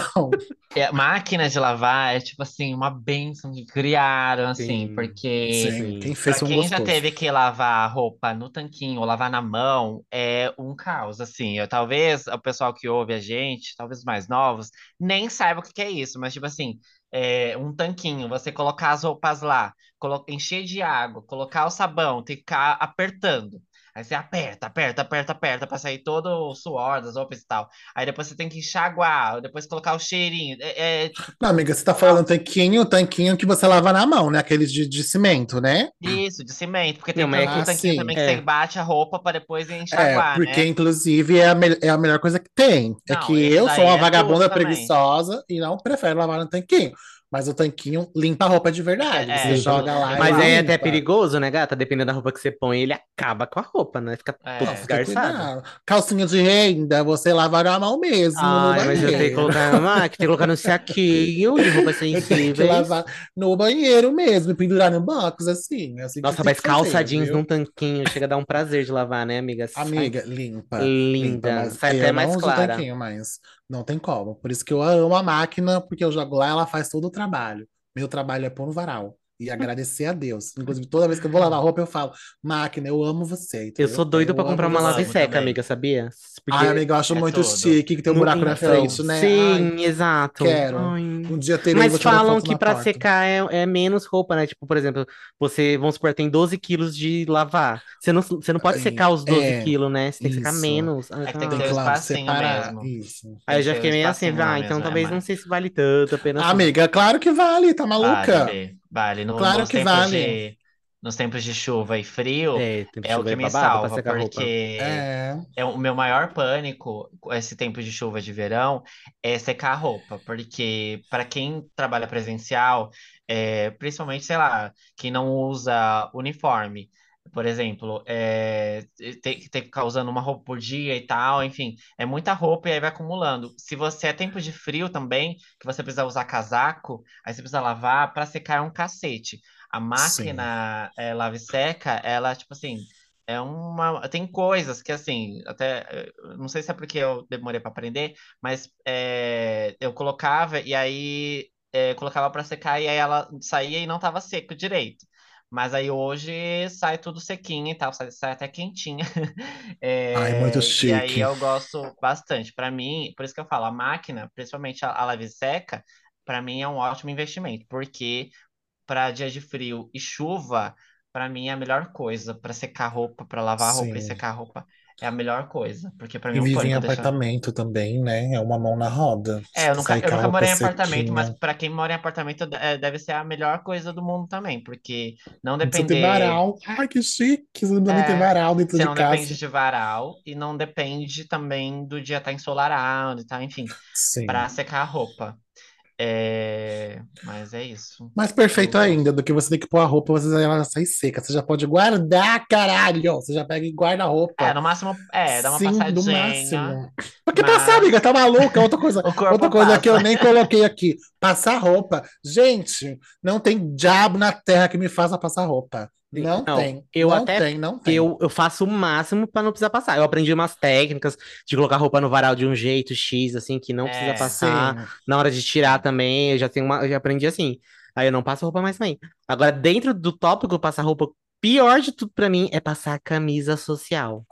é, máquina de lavar é tipo assim, uma bênção que criaram, assim, Sim. porque Sim, quem pra fez um quem já gostoso. teve que lavar a roupa no tanquinho ou lavar na mão, é um caos, assim. Eu, talvez o pessoal que ouve a gente, talvez os mais novos, nem saiba o que que é isso, mas tipo assim, é, um tanquinho, você colocar as roupas lá, colo- encher de água, colocar o sabão, tem que ficar apertando. Aí você aperta, aperta, aperta, aperta, pra sair todo o suor das roupas e tal. Aí depois você tem que enxaguar, depois colocar o cheirinho. É, é, tipo, Não, amiga, você tá falando tanquinho, tanquinho que você lava na mão, né? Aqueles de, de cimento, né? isso, de cimento. Porque tem Não, é tanto que- tanquinho Ah, também que é. você bate a roupa pra depois É, enxaguar, porque né? inclusive é a, é a melhor coisa que tem. É Não, que eu sou uma é vagabunda preguiçosa e não prefiro lavar no tanquinho. Mas o tanquinho limpa a roupa de verdade. É, Você é, joga lá e Mas é até limpa. perigoso, né, gata? Dependendo da roupa que você põe, ele acaba com a roupa, né? Fica É. todo esgarçado. Calcinha de renda, você lava na mão mesmo, Ai, mas eu tenho que colocar na máquina, tenho que colocar no saquinho de [LAUGHS] tenho que sensíveis. lavar no banheiro mesmo, e pendurar no box, assim. é assim que Nossa, tem mas que fazer, calça jeans viu? num tanquinho chega a dar um prazer de lavar, né, amiga? Sai Amiga, limpa. linda, mas sai até não mais clara. tanquinho, mas não tem como. Por isso que eu amo a máquina, porque eu jogo lá, ela faz todo o trabalho. Meu trabalho é pôr no varal e agradecer a Deus. Inclusive, toda vez que eu vou lavar roupa, eu falo, máquina, eu amo você, Eu entendeu? sou doido pra amo comprar uma e amo seca, também. amiga, sabia? Porque Ai, amiga, eu acho É muito tudo. chique que tem um no- buraco na então, frente, né? Ai, sim, exato. quero. Ai. um dia terei, Mas falam que na pra porta. secar é, é menos roupa, né? Tipo, por exemplo, você, vamos supor, tem 12 quilos de lavar. Você não, você não pode Ai, secar os 12 é, quilos, né? Você tem que secar menos. Ah, É que tem que ter que o lá espacinho separar. mesmo. Isso. Aí eu já que fiquei meio assim, ah, então é talvez não sei se vale tanto a pena assim. Amiga, claro que vale, tá maluca? Vale. No, Claro nos que tempos vale. de, nos tempos de chuva e frio, É, é o que é me babado salva, porque É. é o meu maior pânico, com esse tempo de chuva de verão, é secar a roupa, porque para quem trabalha presencial, é, principalmente, sei lá, quem não usa uniforme, por exemplo, é, tem, tem que ficar usando uma roupa por dia e tal, enfim, é muita roupa e aí vai acumulando. Se você é tempo de frio também, que você precisa usar casaco, aí você precisa lavar, para secar é um cacete. A máquina é, lava e seca, ela, tipo assim, é uma. Tem coisas que, assim, até. eh, Não sei se é porque eu demorei para aprender, mas é, eu colocava e aí colocava para secar e aí ela saía e não tava seco direito. Mas aí hoje sai tudo sequinho e tal, sai, sai até quentinha. [LAUGHS] Ai, muito É, e aí chique. eu gosto bastante. Para mim, por isso que eu falo, a máquina, principalmente a, a lave seca, para mim é um ótimo investimento, porque para dia de frio e chuva, para mim é a melhor coisa. Para secar roupa, para lavar a roupa e Sim. secar roupa, é a melhor coisa. Porque para mim E vive em pânico deixar. apartamento também, né? É uma mão na roda. É, eu nunca, eu nunca morei em apartamento, mas para quem mora em apartamento é, deve ser a melhor coisa do mundo também, porque não precisa ter depender. varal. Ai, que chique. Você não É, varal dentro você de não depende casa. de varal e não depende também do dia estar ensolarado e tal, enfim, para secar a roupa. É, Mas é isso. Mais perfeito Eu ainda do que você ter que pôr a roupa, você ela sai seca. Você já pode guardar, caralho! Você já pega e guarda a É, roupa. no máximo, é, dá uma Sim, passadinha, máximo. Porque passar, mas amiga, tá maluca? Outra coisa, [LAUGHS] outra coisa que eu nem coloquei aqui. Passar roupa. Gente, não tem diabo na terra que me faça passar roupa. Não Não, tem. eu não até tem, não tem. Eu, eu faço o máximo pra não precisar passar. Eu aprendi umas técnicas de colocar roupa no varal de um jeito X, assim, que não precisa É, passar. Sim. Na hora de tirar também, eu já tenho uma, já aprendi assim. Aí eu não passo roupa mais também. Agora, dentro do tópico passar roupa, pior de tudo pra mim é passar camisa social.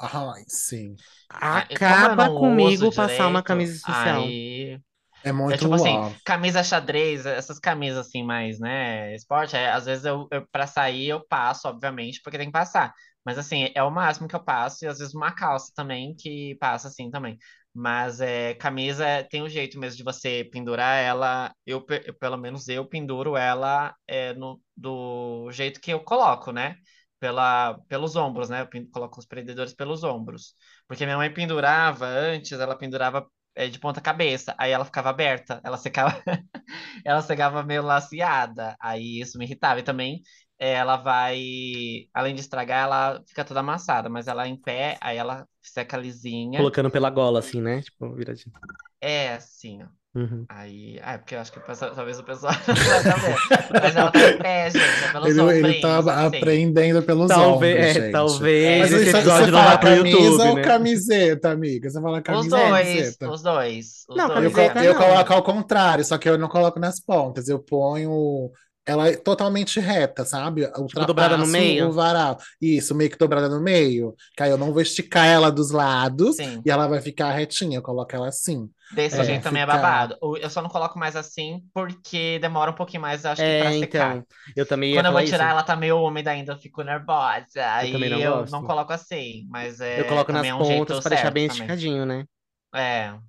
Sim. ah, eu Acaba não comigo passar uma direito, camisa social. aí É É muito tipo assim, camisa xadrez, essas camisas assim mais, né, esporte, é, às vezes eu, eu para sair eu passo, obviamente, porque tem que passar. Mas assim, é o máximo que eu passo e às vezes uma calça também que passa assim também. Mas é, camisa é- tem um jeito mesmo de você pendurar ela, eu pe- eu, pelo menos eu penduro ela é, no, do jeito que eu coloco, né? Pela, pelos ombros, né? Eu coloco os prendedores pelos ombros. Porque minha mãe pendurava antes, ela pendurava é, de ponta cabeça, aí ela ficava aberta, ela secava, [LAUGHS] ela secava meio laceada, aí isso me irritava. E também é, ela vai, além de estragar, ela fica toda amassada, mas ela em pé, aí ela seca lisinha. Colocando pela gola, assim, né? Tipo, viradinho. É assim, ó. Uhum. Aí, ah, é porque eu acho que o pessoal- talvez o pessoal [LAUGHS] não vai saber. Mas ela tá em pé, gente, é pelos Ele, ele ombrinhos, tá assim. aprendendo pelos Talvez, ombros, é, gente. talvez Mas esse isso, episódio você não fala vá pro camisa YouTube, ou né? camiseta, amiga? Você fala Os camisa ou dois, camiseta? os dois, os Não, Eu, dois. camiseta eu não. coloco ao contrário, só que eu não coloco nas pontas. Eu ponho ela é totalmente reta, sabe? Tipo, dobrada no meio? o varal. Isso, meio que dobrada no meio. Que aí eu não vou esticar ela dos lados Sim. e ela vai ficar retinha. Eu coloco ela assim. Desse É, jeito também é babado. Eu só não coloco mais assim porque demora um pouquinho mais, acho que, pra É, secar. então, eu também ia Quando eu vou tirar, isso. ela tá meio úmida ainda, eu fico nervosa. Aí também não eu gosto. não coloco assim, mas é, Eu coloco nas também é um jeito pontas pra deixar bem também. esticadinho, né? É.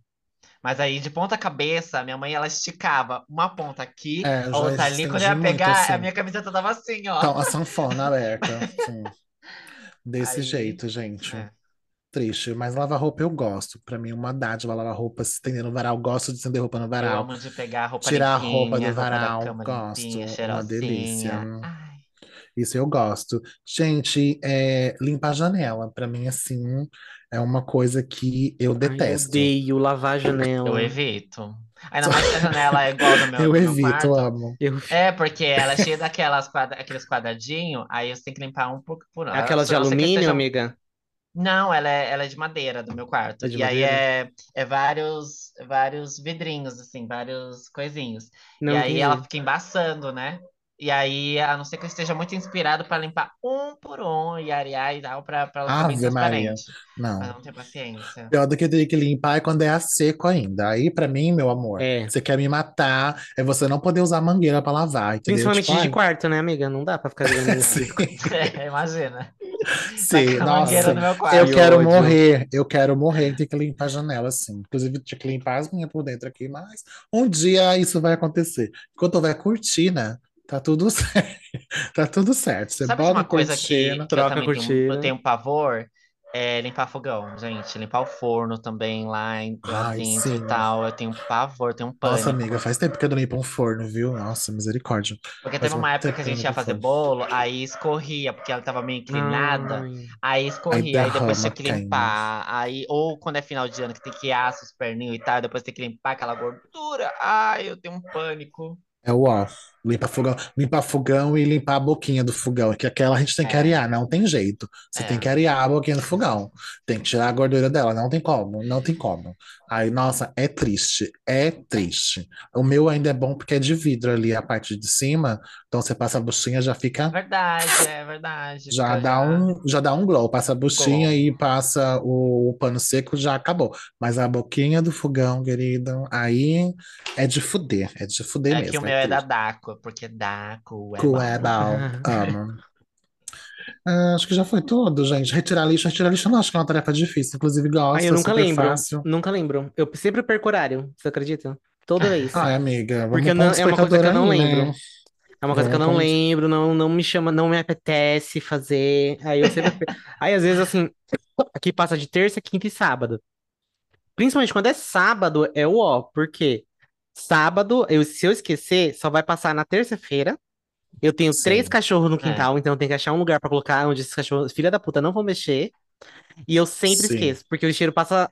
Mas aí, de ponta cabeça, minha mãe, ela esticava uma ponta aqui, É, a outra ali. Quando eu ia muito pegar, assim. a minha camiseta tava assim, ó. Então, a sanfona aberta. [LAUGHS] Sim. Desse Aí, jeito, gente. é. Triste. Mas lavar roupa eu gosto. Pra mim uma dádiva lavar roupa, se estender no varal. Gosto de estender roupa no Eu varal. amo de pegar a roupa Tirar a roupa do roupa varal. cama Gosto. limpinha, Uma delícia. Ai. Isso eu gosto. Gente, é, limpar a janela. Pra mim, assim, é uma coisa que eu Ai, eu detesto. odeio lavar a Eu janela. evito. Ainda mais que a janela é igual do [LAUGHS] meu, Eu do meu evito, quarto. amo. É, porque ela é cheia daquelas quadra... aqueles quadradinhos, aí você tem que limpar um por, por um. Aquelas de alumínio, esteja- amiga? Não, ela é, ela é de madeira do meu quarto. É e aí madeira? é, é vários, vários vidrinhos, assim, vários coisinhos. Não e aí ela fica embaçando, né? E aí, a não ser que eu esteja muito inspirado para limpar um por um e arear e tal, pra, pra ela ficar bem Ave Maria. transparente. Não. Eu não tenho paciência. Pior do que ter que limpar é quando é a seco ainda. Aí, pra mim, meu amor, É. você quer me matar, é você não poder usar mangueira pra lavar, entendeu? Principalmente Tipo, de ai, quarto, né, amiga? Não dá pra ficar isso. [LAUGHS] sim, [LAUGHS] É, imagina. sim, nossa. no. Eu Que quero ódio. morrer, eu quero morrer, tem que limpar a janela, assim. Inclusive, tinha que limpar as minhas por dentro aqui, mas um dia isso vai acontecer. Enquanto houver cortina, tá tudo [LAUGHS] certo. Tá tudo certo. Você Sabe bota uma a coisa que, cortina. que troca a também tenho, cortina. eu tenho pavor? É limpar fogão, gente. Limpar o forno também lá em- lá Ai, dentro e tal. Eu tenho pavor, tenho um Nossa, pânico. amiga, faz tempo que eu não limpo um forno, viu? Nossa, misericórdia. Porque Faz teve um uma época que a gente ia fazer forno. bolo, aí escorria, porque ela tava meio inclinada. Ai. Aí Aí escorria, aí depois tinha que limpar. Aí, ou quando é final de ano que tem que assar os perninhos e tal, depois tem que limpar aquela gordura. Ai, eu tenho um pânico. É o ó. Limpar fogão, limpar fogão e limpar a boquinha do fogão, que aquela a gente tem que É. arear, não tem jeito. Você tem É. que arear a boquinha do fogão. Tem que tirar a gordura dela, não tem como, não tem como. Aí, nossa, é triste, é triste. O meu ainda é bom porque é de vidro ali a parte de cima, então você passa a buchinha já fica Verdade, é verdade. já dá um já dá um glow, passa a buchinha Glow. e passa o, o pano seco, já acabou. Mas a boquinha do fogão, querido, aí é de fuder, é de fuder É mesmo. que o meu é da triste. Daco, porque Daco é Cuebal, bom. [LAUGHS] amo. Ah, acho que já foi tudo, gente. Retirar lixo, retirar lixo eu não acho que é uma tarefa difícil. Inclusive, gosto, Ai, eu é nunca super lembro. fácil. Nunca lembro. Eu sempre perco horário, você acredita? Toda vez. Ai, amiga, vamos Porque não- é uma coisa que eu não lembro. né? É uma coisa que eu não lembro, não, não me chama, não me apetece fazer. Aí eu sempre. Aí às vezes assim, aqui passa de terça, quinta e sábado. Principalmente quando é sábado, é o ó. Por quê? Sábado, eu, se eu esquecer, só vai passar na terça-feira. Eu tenho três Sim. cachorros no É. quintal, então eu tenho que achar um lugar pra colocar onde esses cachorros, filha da puta, não vão mexer. E eu sempre Sim. esqueço, porque o lixeiro passa,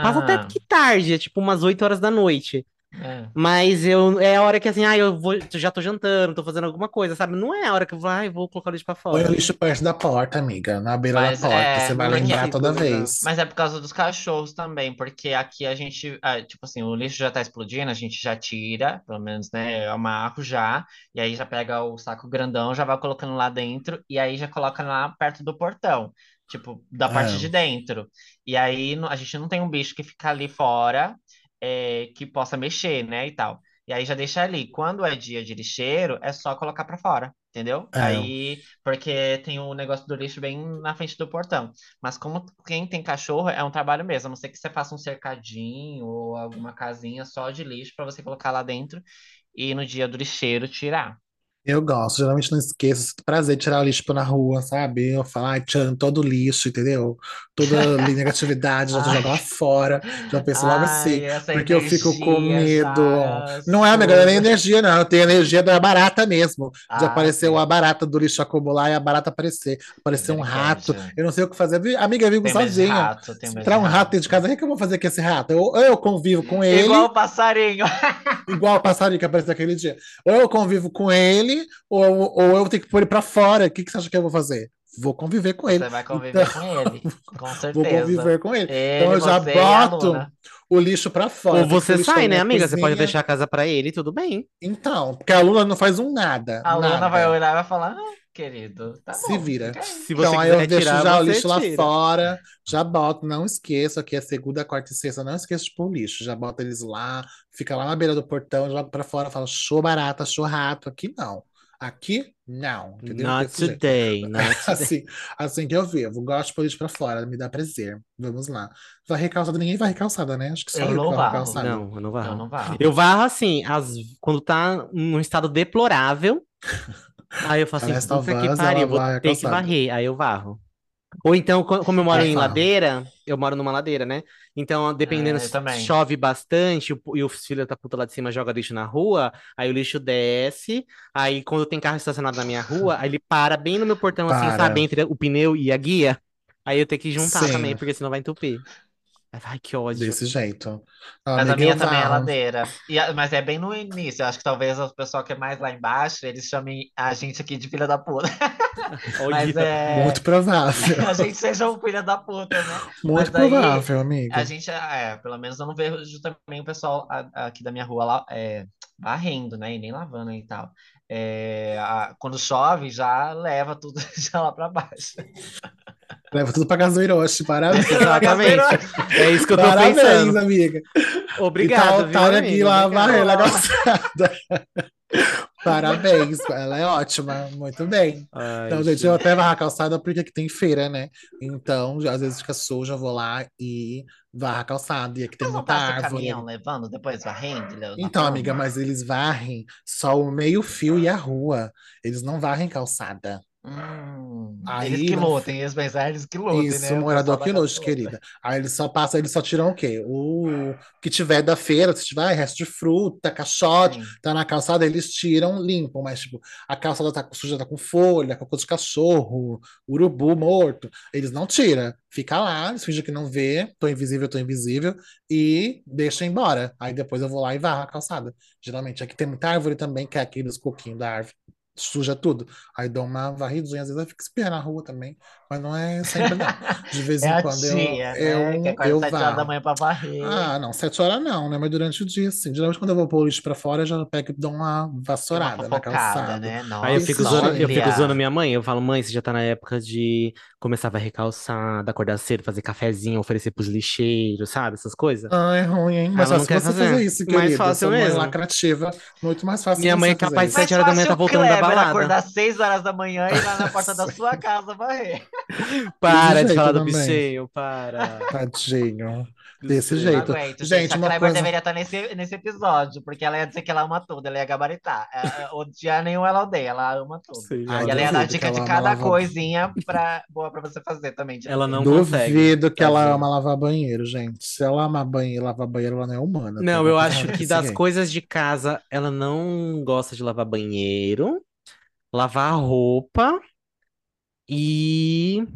passa até Ah, que tarde, é tipo umas 8 horas da noite. É. Mas eu, é a hora que assim, ah, eu vou, eu já tô jantando, tô fazendo alguma coisa, sabe? Não é a hora que eu vou, ai, vou colocar o lixo pra Põe o fora. lixo perto da porta, amiga, na beira Mas da porta. é, Você vai não lembrar toda segura. vez. Mas é por causa dos cachorros também, porque aqui a gente, ah, tipo assim, o lixo já tá explodindo, a gente já tira, pelo menos, né, eu amarro já, e aí já pega o saco grandão, já vai colocando lá dentro, e aí já coloca lá perto do portão, tipo, da parte É. de dentro. E aí no- a gente não tem um bicho que fica ali fora, é, que possa mexer, né, e tal. E aí já deixa ali. Quando é dia de lixeiro, é só colocar pra fora, entendeu? É. Aí, porque tem o negócio do lixo bem na frente do portão. Mas como quem tem cachorro, é um trabalho mesmo. A não ser que você faça um cercadinho ou alguma casinha só de lixo para você colocar lá dentro e no dia do lixeiro tirar. Eu gosto, geralmente não esqueço. sinto Prazer de tirar o lixo pra na rua, sabe? Eu falo, ai, tchan, todo lixo, entendeu? Toda [LAUGHS] negatividade, já Ai. jogo lá fora. Já penso logo assim. Ai, essa Porque eu fico com energia medo. Não é, amiga, não é nem energia, não. Eu tenho energia da barata mesmo. De Ah, aparecer sim. a barata do lixo acumular e a barata aparecer. Aparecer um rato. Misericórdia. Eu não sei o que fazer. Vi- Amiga, eu vivo Tem de sozinha. rato, tem Se medo entrar de um rato dentro de casa, o que que eu vou fazer com esse rato? Eu- Ou eu convivo com ele, Igual o passarinho. igual o passarinho que apareceu aquele dia. Ou eu convivo com ele, ou, ou eu tenho que pôr ele pra fora. O que, que você acha que eu vou fazer? Vou conviver com ele. Você vai conviver Então, com ele, [LAUGHS] com vou certeza. conviver com ele. Ele, Então eu já boto Luna. o lixo pra fora. Ou você sai, né, amiga? Você pode cozinha. deixar a casa pra ele, tudo bem. Então, porque a Luna não faz um nada. A Luna nada. vai olhar e vai falar, ah, querido, tá Se bom, vira. Se você Então, aí eu deixo tirar, já o lixo lá tira. fora, já boto, não esqueço, aqui é segunda, quarta e sexta, não esqueço de pôr o lixo, já boto eles lá, fica lá na beira do portão, jogo pra fora, falo, show barata, show rato, aqui não. Aqui, não, entendeu? Not Desse jeito. today, not [LAUGHS] today. Assim, assim que eu vivo, gosto de pôr lixo pra fora, me dá prazer. Vamos lá. Varrer calçada, ninguém varre calçada, né? Acho que só Eu eu, não varro varro. calçada. Não, eu não Eu varro. não varro. Eu varro assim, as, quando tá num estado deplorável. [LAUGHS] Aí eu falo assim, Parece puta que pariu, vou ter que varrer. Aí eu varro. Ou então, co- como eu moro Eu em ladeira, eu moro numa ladeira, né? Então, dependendo eu se também. chove bastante o- e os filhos da puta lá de cima joga lixo na rua, aí o lixo desce. Aí, quando tem carro estacionado na minha rua, aí ele para bem no meu portão, assim, Para. sabe? Entre o pneu e a guia. Aí eu tenho que juntar Sim. também, porque senão vai entupir. Ai, que ódio. Desse jeito. Mas a minha também é ladeira. E a- mas é bem no início. Eu acho que talvez o pessoal que é mais lá embaixo, eles chamem a gente aqui de filha da puta. [LAUGHS] Mas é. Muito provável. A gente seja um filho da puta, né? Muito aí, provável, amiga. A gente, é, pelo menos eu não vejo também o pessoal a- aqui da minha rua lá, é, varrendo, né? E nem lavando e tal. É, a- quando chove, já leva tudo [LAUGHS] já lá pra baixo. Leva tudo pra casa do Hiroshi, parabéns. [LAUGHS] Exatamente. É isso que eu tô Parabéns, pensando. amiga. Obrigado, e tá a viu, Otária aqui lá varrendo a calçada. [LAUGHS] [LAUGHS] Parabéns, ela é ótima, muito bem. Ai, Então, gente, eu até varro a calçada porque aqui tem feira, né? Então, às vezes fica suja, eu vou lá e varro a calçada. E aqui tem Mas não muita passa o árvore. caminhão levando, depois varrendo? levando Então, amiga, mas eles varrem só o meio-fio e a rua. Eles não varrem calçada. Hum, Aí eles que lutem, eles pensam, eles que lutem, Isso, né? Morador que calçada. querida. Aí eles só passam, eles só tiram o quê? O que tiver da feira, se tiver resto de fruta, caixote, Sim. tá na calçada, eles tiram, limpam, mas tipo, a calçada tá suja, tá com folha, cocô de cachorro, urubu morto, eles não tiram. Fica lá, eles fingem que não vê, tô invisível, tô invisível, e deixa embora. Aí depois eu vou lá e varro a calçada. Geralmente aqui tem muita árvore também, que é aqueles coquinhos da árvore. Suja tudo. Aí dou uma varridinha, às vezes eu fico espirrando na rua também, mas não é sempre não. De vez [LAUGHS] É em a quando eu, tia, né? eu, Que acorda eu sete horas da manhã pra varrer. Ah, não, sete horas não, né? Mas durante o dia, sim. Geralmente quando eu vou pôr o lixo pra fora, eu já pego e dou uma Tem uma vassourada na calçada. né? Aí eu fico zoando, eu fico zoando minha mãe. Eu falo, mãe, você já tá na época de começar a varrer calçada, acordar cedo, fazer cafezinho, oferecer pros lixeiros, sabe? Essas coisas. Ah, é ruim, hein? Mais Ela não fácil você fazer. fazer isso, Mais querida. fácil Sua é mesmo. lacrativa, muito mais fácil Minha mãe é capaz de. Mais sete horas da manhã tá voltando da balada. acordar seis horas da manhã e ir lá na porta da sua casa varrer. [LAUGHS] [LAUGHS] Para de falar do também. bichinho, para. Tadinho. Desse jeito. aguento, gente. Gente, A coisa. deveria estar nesse, nesse episódio, porque ela ia dizer que ela ama tudo, ela ia gabaritar. É, é, Odiar nenhum ela odeia, ela ama tudo. Sim, Ai, E ela ia não- dar duvido dica de cada lavar- coisinha pra, boa pra você fazer também. Ela não limpeza. consegue. Duvido que ela ama lavar banheiro, gente. Se ela ama banheiro, lavar banheiro, ela não é humana. Não, tá? eu [LAUGHS] acho que das coisas de casa, ela não gosta de lavar banheiro, lavar roupa e.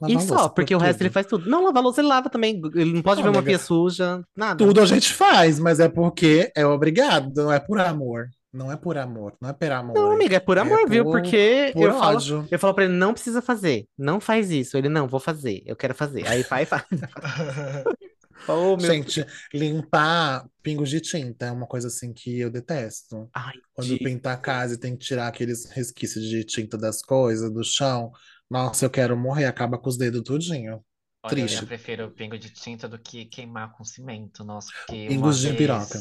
Lavar E louça, só, porque o resto tudo. ele faz tudo. Não, lavar louça ele lava também. Ele não pode Não, ver uma pia suja, nada. Tudo a gente faz, mas é porque é obrigado, não é por amor. Não é por amor, não é per amor. Não, amiga, é por amor, viu? por- Porque por eu falo, eu falo pra ele, não precisa fazer. Não faz isso. Ele, não, vou fazer. Eu quero fazer. Aí vai e faz. [LAUGHS] Oh. Gente, limpar pingos de tinta é uma coisa assim que eu detesto. Ai, Quando de- pintar a casa e tem que tirar aqueles resquícios de tinta das coisas, do chão. Nossa, eu quero morrer, acaba com os dedos tudinho. Olha, Triste. eu prefiro pingo de tinta do que queimar com cimento. Nossa, Pingos de vez... piroca.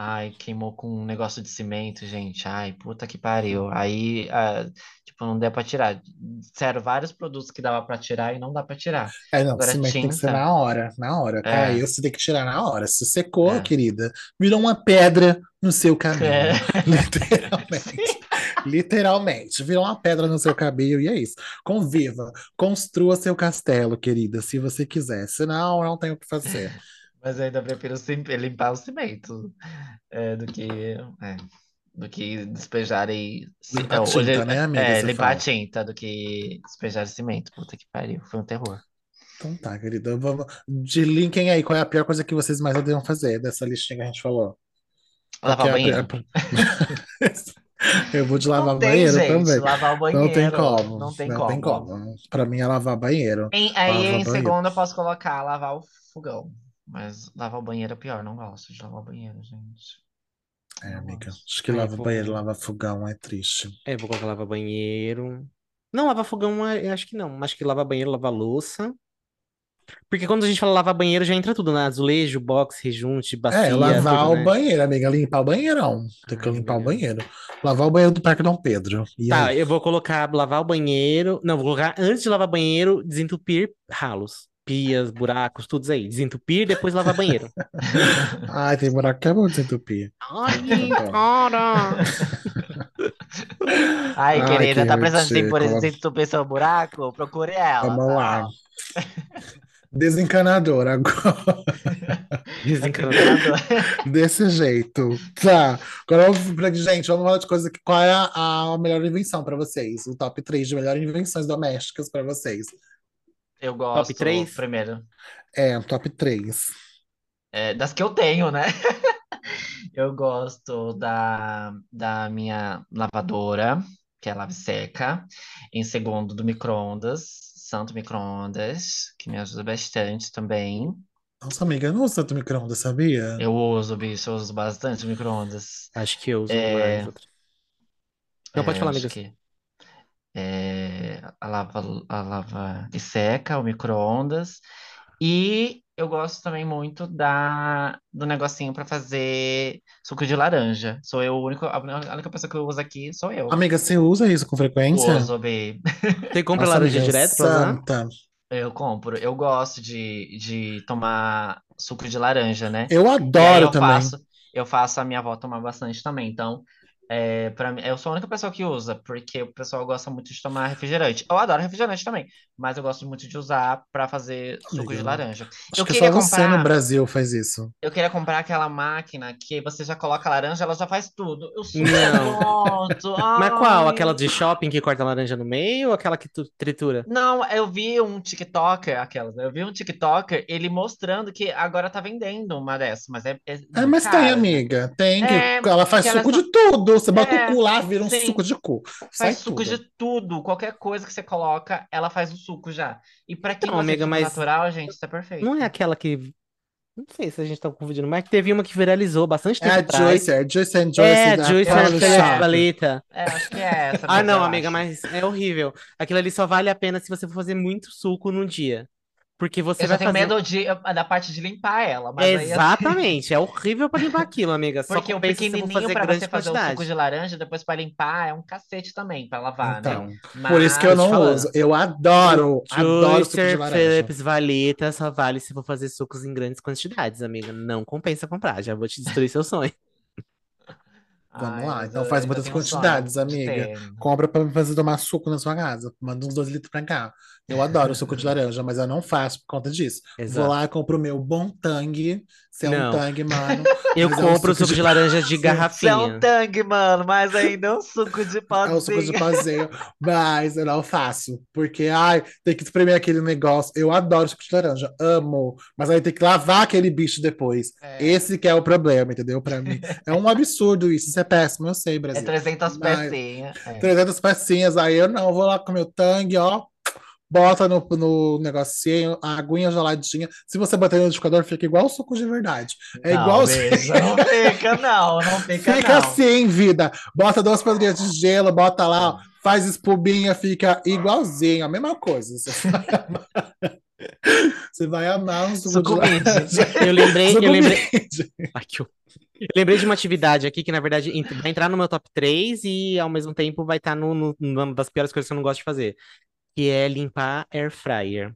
Ai, queimou com um negócio de cimento, gente. Ai, puta que pariu. Aí, ah, tipo, não deu pra tirar. Disseram vários produtos que dava pra tirar e não dá pra tirar. É, não, Agora, cimento tem que ser tinta. na hora, na hora. É. Caiu, você tem que tirar na hora. Se secou, É. querida, virou uma pedra no seu caminho. É. [LAUGHS] Literalmente. Literalmente. Virou uma pedra no seu cabelo e é isso. Conviva, construa seu castelo, querida, se você quiser. Senão, não tem o que fazer. Mas eu ainda prefiro sim- limpar o cimento é, do que, é, do que despejar e... Limpar tinta, hoje- né, amiga, É, limpar a tinta do que despejar cimento. Puta que pariu. Foi um terror. Então tá, querida. Vamos... De linkem aí, qual é a pior coisa que vocês mais odeiam fazer dessa listinha que a gente falou? Lavar o banheiro. [LAUGHS] Eu vou de lavar Não tem, banheiro gente. também. Lavar o Não tem banheiro. como. Não tem Não tem como. como. Pra mim é lavar banheiro. Em- aí Lavar em banheiro. segundo eu posso colocar lavar o fogão. Mas lavar o banheiro é pior, não gosto de lavar o banheiro, gente. É, Não amiga. gosto. Acho que Ai, lava vou- banheiro, lava fogão é triste. É, vou colocar lava banheiro. Não, lava fogão, eu acho que não. Acho que lava banheiro, lava louça. Porque quando a gente fala lavar banheiro, já entra tudo, né? Azulejo, box, rejunte, bacia, É, lavar tudo, o né? banheiro, amiga. Limpar o banheirão. Tem que Ai, limpar o banheiro. Lavar o banheiro do Parque Dom Pedro. E Tá, aí? eu vou colocar lavar o banheiro. Não, vou colocar antes de lavar banheiro, desentupir ralos. Pias, buracos, tudo isso aí. Desentupir, depois lavar banheiro. [LAUGHS] Ai, tem buraco que é bom desentupir. Ai, [LAUGHS] cara! Ai, querida, que tá precisando de por ridículo. exemplo, tu seu buraco? Procure ela, Vamos tá? lá. Desencanador agora. [LAUGHS] Desencanador. Desse jeito. Tá. Agora, gente, vamos falar de coisa que. Qual é a, a melhor invenção pra vocês? O top 3 de melhores invenções domésticas pra vocês. Eu gosto, três? primeiro, É, top 3. é, das que eu tenho, né? [LAUGHS] Eu gosto da, da minha lavadora, que é a lave seca. Em segundo, do micro-ondas, santo micro-ondas, que me ajuda bastante também. Nossa, amiga, eu não uso tanto micro-ondas, sabia? Eu uso, bicho, eu uso bastante micro-ondas. Acho que eu uso É. mais. Não, pode É, falar, acho amiga. que é, a lava, a lava e seca, o micro-ondas. E eu gosto também muito da, do negocinho para fazer suco de laranja. Sou eu o único, a única pessoa que eu uso aqui sou eu. Amiga, você usa isso com frequência? Uso, babe. [LAUGHS] Você compra Nossa, laranja direto santa. Eu compro. Eu gosto de, de tomar suco de laranja, né? Eu adoro eu também. faço, eu faço a minha avó tomar bastante também. Então, é, para mim, eu sou a única pessoa que usa, porque o pessoal gosta muito de tomar refrigerante. Eu adoro refrigerante também, mas eu gosto muito de usar para fazer suco de Amiga, laranja. Acho Eu que queria só você no comprar, Brasil faz isso. eu queria comprar aquela máquina que você já coloca a laranja, ela já faz tudo. Eu Não. gosto. Mas qual? Aquela de shopping que corta a laranja no meio ou aquela que tu tritura? Não, eu vi um TikToker, aquelas, né? Eu vi um TikToker, ele mostrando que agora tá vendendo uma dessas, mas é, é É, mas tem, amiga. Tem que. É, Ela faz ela suco de tudo. Você bota É, o cu lá, vira um sim. suco de cu. Sai Faz suco tudo. de tudo, qualquer coisa que você coloca, ela faz o suco já. E pra quem Não, amiga, suco mas natural, gente, isso é perfeito. Não é aquela que. Não sei se a gente tá confundindo, mas teve uma que viralizou bastante É tempo a atrás. Joyce, é a Joyce and Joyce É, da Juice Paula and. Paleta. É, acho que é essa, Ah, não, amiga, acho. mas é horrível. Aquilo ali só vale a pena se você for fazer muito suco num dia. Porque você Eu vai tenho fazer. medo de, da parte de limpar ela, mas aí Exatamente, é horrível pra limpar aquilo, amiga. Só porque o você pequenininho fazer pra grande você fazer o suco de laranja, depois pra limpar, é um cacete também pra lavar, né? Então, por isso que eu Mas- não falando. uso. Eu adoro, adoro suco de Juicer laranja. Phillips Valeta só vale se for fazer sucos em grandes quantidades, amiga. Não compensa comprar, já vou te destruir seu sonho. [LAUGHS] Vamos Ai, lá, mas então faz muitas quantidades, de amiga. Compra pra me fazer tomar suco na sua casa. Manda uns dois litros pra cá. Eu adoro suco de laranja, mas eu não faço por conta disso. Vou Exato. lá e compro o meu bom tangue. Se é Não. um tangue, mano. [LAUGHS] Eu mas é um compro suco de laranja de [LAUGHS] Isso é um garrafinha. tangue, mano, mas ainda [LAUGHS] é um suco de É o suco de pozinho. pazeio, mas eu não faço. Porque, ai, tem que espremer aquele negócio. Eu adoro suco de laranja, amo. Mas aí tem que lavar aquele bicho depois. É. Esse que é o problema, entendeu? Pra mim. É um absurdo isso. Isso é péssimo, eu sei, É Brasil. 300 Mas- pecinhas. É. 300 pecinhas, aí eu não, vou lá com meu tangue, ó. Bota no, no negocinho, a aguinha geladinha. Se você bater no liquidificador, fica igual o suco de verdade. É Não, igual bicha, Não fica, não, não [LAUGHS] fica, Fica não. assim, vida. Bota duas pedrinhas de gelo, bota lá, ó, faz espuminha, fica igualzinho, a mesma coisa. Você [LAUGHS] vai amar, um suco. Eu lembrei, eu lembrei. Ai, que. Eu lembrei de uma atividade aqui que, na verdade, vai entrar no meu top 3 e, ao mesmo tempo, vai estar no, no, numa das piores coisas que eu não gosto de fazer, que é limpar air fryer.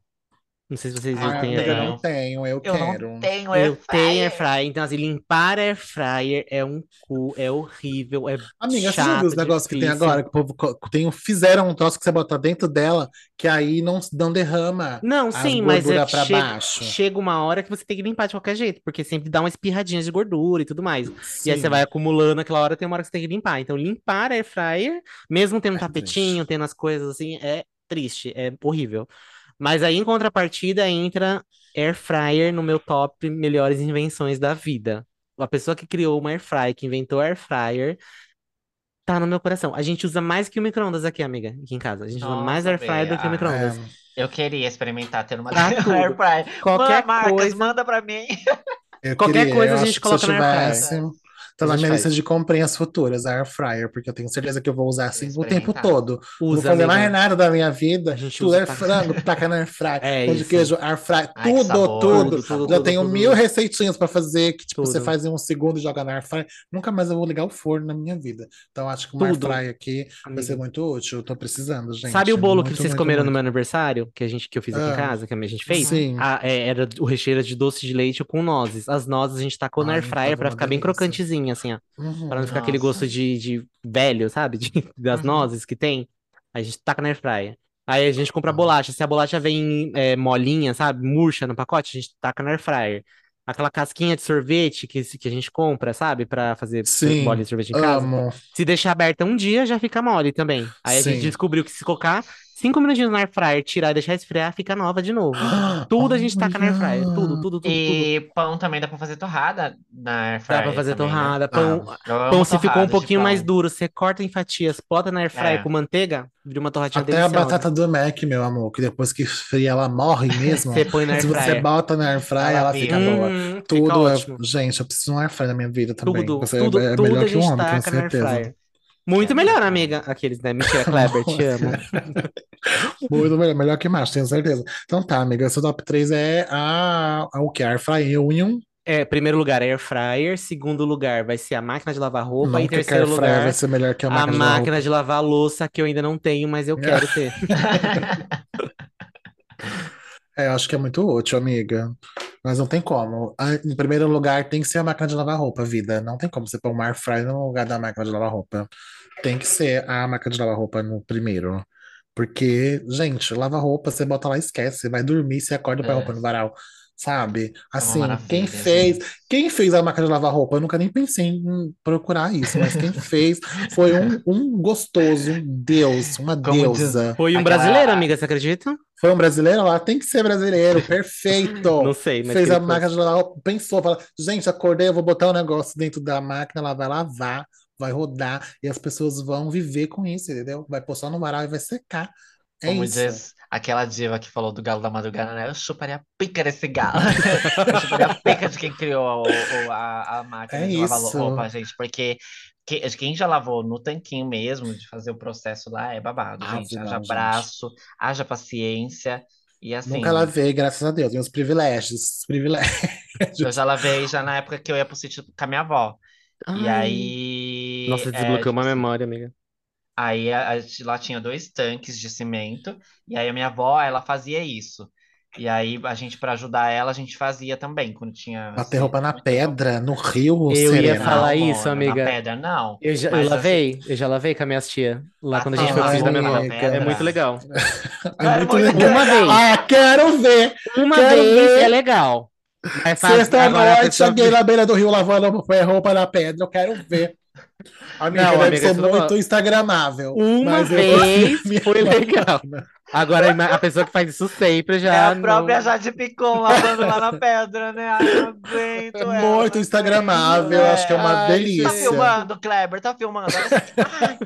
Não sei se vocês Ah, têm eu air fryer. não tenho, eu, Eu quero. não tenho Eu tenho air fryer. então assim, limpar air fryer é um cu, é horrível, é Amiga, você viu chato, os negócios que tem agora? Que o povo tem, fizeram um troço que você bota dentro dela, que aí não, não derrama Não, as sim, mas é chega, baixo. chega uma hora que você tem que limpar de qualquer jeito, porque sempre dá uma espirradinha de gordura e tudo mais. E aí você Sim. vai acumulando aquela hora, tem uma hora que você tem que limpar. Então, limpar air fryer, mesmo tendo um É tapetinho, tendo as coisas assim, é triste, é horrível. Mas aí, em contrapartida, entra air fryer no meu top melhores invenções da vida. A pessoa que criou uma air fryer, que inventou air fryer, tá no meu coração. A gente usa mais que o micro-ondas aqui, amiga, aqui em casa. A gente usa mais Nossa, air fryer do que o micro-ondas. É, Eu queria experimentar ter uma Pra [LAUGHS] air fryer. Qualquer Marcos, coisa. manda pra mim. eu Qualquer queria, coisa a gente coloca na air fryer. Tá A na minha faz. lista de comprinhas futuras, a Air Fryer, porque eu tenho certeza que eu vou usar assim o tempo experimentar. todo. Não vou Usa, fazer mais nada da minha vida. A Tudo usa é frango, taca na Air Fryer. [LAUGHS] É Pão de queijo, Air Fryer, Ai, que tudo, sabor, tudo. Tudo, tudo, Já tudo, tenho tudo. mil receitinhas pra fazer que tipo, você faz em um segundo e joga na Air Fryer. Nunca mais eu vou ligar o forno na minha vida. Então acho que uma Air Fryer aqui vai ser muito útil. Eu tô precisando, gente. Sabe o bolo que Muito, vocês muito, comeram no muito. meu aniversário? Que, a gente, que eu fiz aqui em Ah, casa, que a gente fez? sim. Ah, é, era o recheio era de doce de leite com nozes. As nozes a gente tacou na Ai, air fryer pra ficar bem delícia. Crocantezinha, assim, ó. Uhum. Pra não ficar aquele Nossa. gosto de, de velho, sabe? De- das Uhum. nozes que tem. A gente taca na air fryer. Aí a gente compra a Ah. bolacha. Se a bolacha vem é, molinha, sabe? Murcha no pacote, a gente taca na air fryer. Aquela casquinha de sorvete que, que a gente compra, sabe? Pra fazer Sim, bolinha de sorvete em casa. amo. Se deixar aberta um dia, já fica mole também. Aí a gente Sim. descobriu que se colocar cinco minutinhos na air fryer, tirar e deixar esfriar, fica nova de novo. [GASPS] Tudo a gente taca na air fryer. Tudo, tudo, tudo, tudo. E pão também dá pra fazer torrada na air Dá fryer pra fazer também, né? torrada. Pão, Ah, pão se ficou um torrada pouquinho mais pão. duro, você corta em fatias, bota na air fryer É. com manteiga, vira uma torradinha Até a batata do Mac, meu amor, que depois que esfria ela morre [LAUGHS] mesmo. Você põe na air Se você fryer. bota na air fryer, Ela fica boa. Hum, fica Tudo é... Gente, eu preciso de um air fryer na minha vida também. Tudo, Você tudo, é tudo melhor que um homem, air certeza. Muito É melhor, amiga. Aqueles, né? Mentira, Kleber, te amo. [LAUGHS] Muito melhor, melhor que macho, tenho certeza. Então tá, amiga, seu top 3 é a, a o que? Air fryer Union. É, primeiro lugar, air fryer. Segundo lugar, vai ser a máquina de lavar roupa. E que a terceiro lugar, vai ser melhor que a a máquina de lavar máquina de lavar louça, que eu ainda não tenho, mas eu quero [LAUGHS] ter. [LAUGHS] É, eu acho que é muito útil, amiga. Mas não tem como. Em primeiro lugar, tem que ser a máquina de lavar roupa, vida. Não tem como você pôr uma air fryer no lugar da máquina de lavar roupa. Tem que ser a máquina de lavar roupa no primeiro. Porque, gente, lava roupa, você bota lá e esquece. Você vai dormir, você acorda pra É. roupa no varal. Sabe? Assim, maravilha, quem fez, gente. quem fez a máquina de lavar roupa? Eu nunca nem pensei em procurar isso, mas quem fez foi um, um gostoso, um deus, uma Como diz- deusa. Foi um Aquela- brasileiro, amiga, você acredita? Foi um brasileiro lá? Tem que ser brasileiro, perfeito. [LAUGHS] Não sei, mas Fez a máquina de lavar roupa, pensou, fala, gente, acordei, eu vou botar um negócio dentro da máquina, ela vai lavar, vai rodar, e as pessoas vão viver com isso, entendeu? Vai pôr só no varal e vai secar. É Como isso. diz aquela diva que falou do galo da madrugada, né? Eu chuparia a pica desse galo. [LAUGHS] Eu chuparia a pica de quem criou o- o- a, a máquina É de lavar isso. roupa, gente. Porque que- quem já lavou no tanquinho mesmo, de fazer o processo lá, é babado, Ah, gente. não, Haja gente. braço, haja paciência. E assim, Nunca lavei, graças a Deus. Meus privilégios, os eu privilégios. já lavei já na época que eu ia pro sítio com a minha avó. E Ai. aí, Nossa, é, desbloqueou tipo uma assim, memória, amiga. Aí a, a lá tinha dois tanques de cimento, e aí a minha avó, ela fazia isso. E aí a gente, para ajudar ela, a gente fazia também, quando tinha, Bater assim, roupa na pedra, no rio, Eu ia falar Não, isso, amor, na amiga. pedra não. Eu já eu assim, lavei, eu já lavei com as minhas tias. Lá quando a gente foi da minha roupa avó. Amiga. É muito legal. É É muito legal. Uma vez. Ah, quero ver! Uma Quero vez ver. é legal. A Sexta-noite, cheguei na beira do rio lavando foi roupa na pedra, eu quero ver. Amiga, Não, deve amiga, ser isso não- muito instagramável. Uma eu vez foi legal. Agora a pessoa que faz isso sempre já. É a não- própria Jade Picon lavando lá na pedra, né? Ai, não aguento ela, Muito não instagramável, aguento, acho que é uma Ai, Tá delícia. filmando, Kleber? Tá filmando? Ai,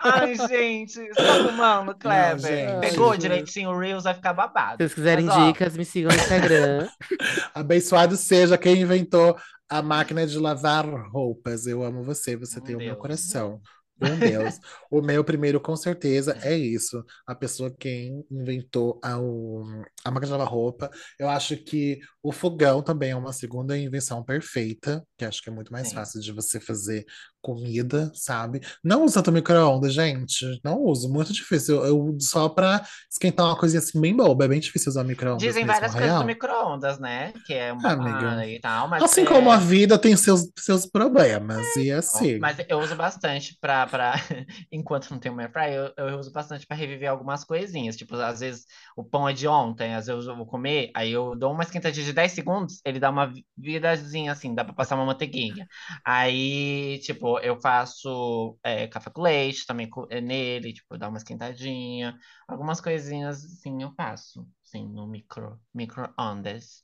ai, gente, tá filmando, Kleber? gente. Pegou direitinho o Reels, vai ficar babado. Se vocês quiserem Mas, ó, dicas, me sigam no Instagram. [LAUGHS] Abençoado seja quem inventou a máquina de lavar roupas. Eu amo você, você Um tem o meu Deus. coração. Um Deus. O meu primeiro, com certeza, é isso. A pessoa quem inventou a, o- a máquina de lavar roupa. Eu acho que o fogão também é uma segunda invenção perfeita, que acho que é muito mais Sim. fácil de você fazer comida, sabe? Não usa tanto micro-ondas, gente. Não uso, muito difícil. Eu, eu só pra esquentar uma coisinha assim bem boba. É bem difícil usar micro-ondas Dizem mesmo, várias coisas do micro-ondas, né? Que é uma Ah, e tal, mas Assim é- como a vida tem seus, seus problemas, e assim. Mas eu uso bastante pra, pra... [LAUGHS] Enquanto não tenho airfryer, eu, eu uso bastante pra reviver algumas coisinhas. Tipo, às vezes o pão é de ontem, às vezes eu vou comer, aí eu dou uma esquentadinha de 10 segundos, ele dá uma vi- vidazinha assim, dá pra passar uma manteiguinha. Aí, tipo, eu faço é, café com leite também é, nele, tipo, dá uma esquentadinha. Algumas coisinhas, assim, eu faço, sim, no micro, micro-ondas.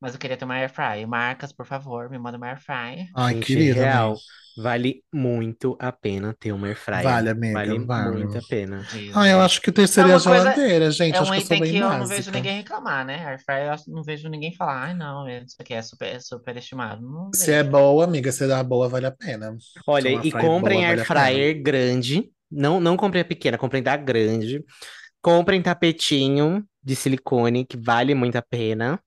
Mas eu queria ter uma airfryer. Marcas, por favor, me manda uma airfryer. Ai, Gente, querida, real, vale muito a pena ter uma airfryer. Vale, amiga, Vale vale. muito a pena. Ah, eu acho que o terceiro É é a coisa- geladeira, gente. É acho um que eu sou item bem que eu não vejo ninguém reclamar, né? Airfryer eu acho- não vejo ninguém falar, ai não, isso aqui é super, é super estimado. Não Se é boa, amiga, se dá boa, vale a pena. Olha, é e fryer comprem boa, air vale fryer grande. Não, não comprem a pequena, comprem da grande. Comprem tapetinho de silicone, que vale muito a pena.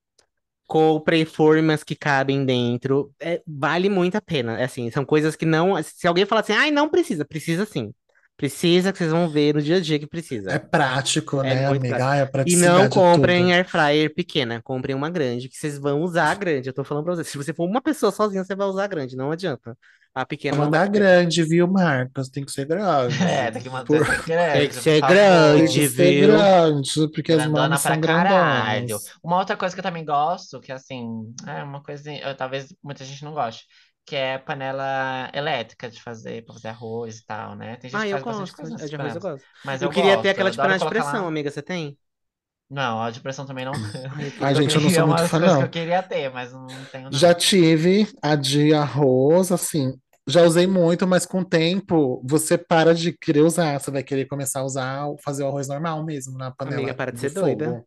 Comprem formas que cabem dentro. É, vale muito a pena. É Assim, são coisas que não. Se alguém falar assim, ai, não precisa, precisa sim. Precisa, que vocês vão ver no dia a dia que precisa. É prático, É né, amiga? prático. A E não é comprem air fryer pequena, comprem uma grande, que vocês vão usar a grande. Eu tô falando pra vocês. Se você for uma pessoa sozinha, você vai usar a grande, não adianta. A pequena vai mandar grande, viu, Marcos? Tem que ser grande. [LAUGHS] É, tem que manter Por- ser grande, Tem que ser por Tem grande. que ser grande, porque as Grandona mamas pra são caralho. Uma outra coisa que eu também gosto, que assim, é uma coisa, eu- talvez muita gente não goste, que é panela elétrica de fazer, pra fazer arroz e tal, né? Tem gente Ah, que eu faz bastante gosto. coisa É de arroz eu gosto. Mas Eu eu queria gosto, ter aquela eu de panela de pressão, lá. amiga. Você tem? Não, a de pressão também não. [LAUGHS] [LAUGHS] Ai, gente, eu não É sou muito fã, coisas que não. eu queria ter, mas não tenho não. Já tive a de arroz, assim, já usei muito, mas com o tempo você para de querer usar, você vai querer começar a usar, fazer o arroz normal mesmo, na Amiga, panela para de ser doida.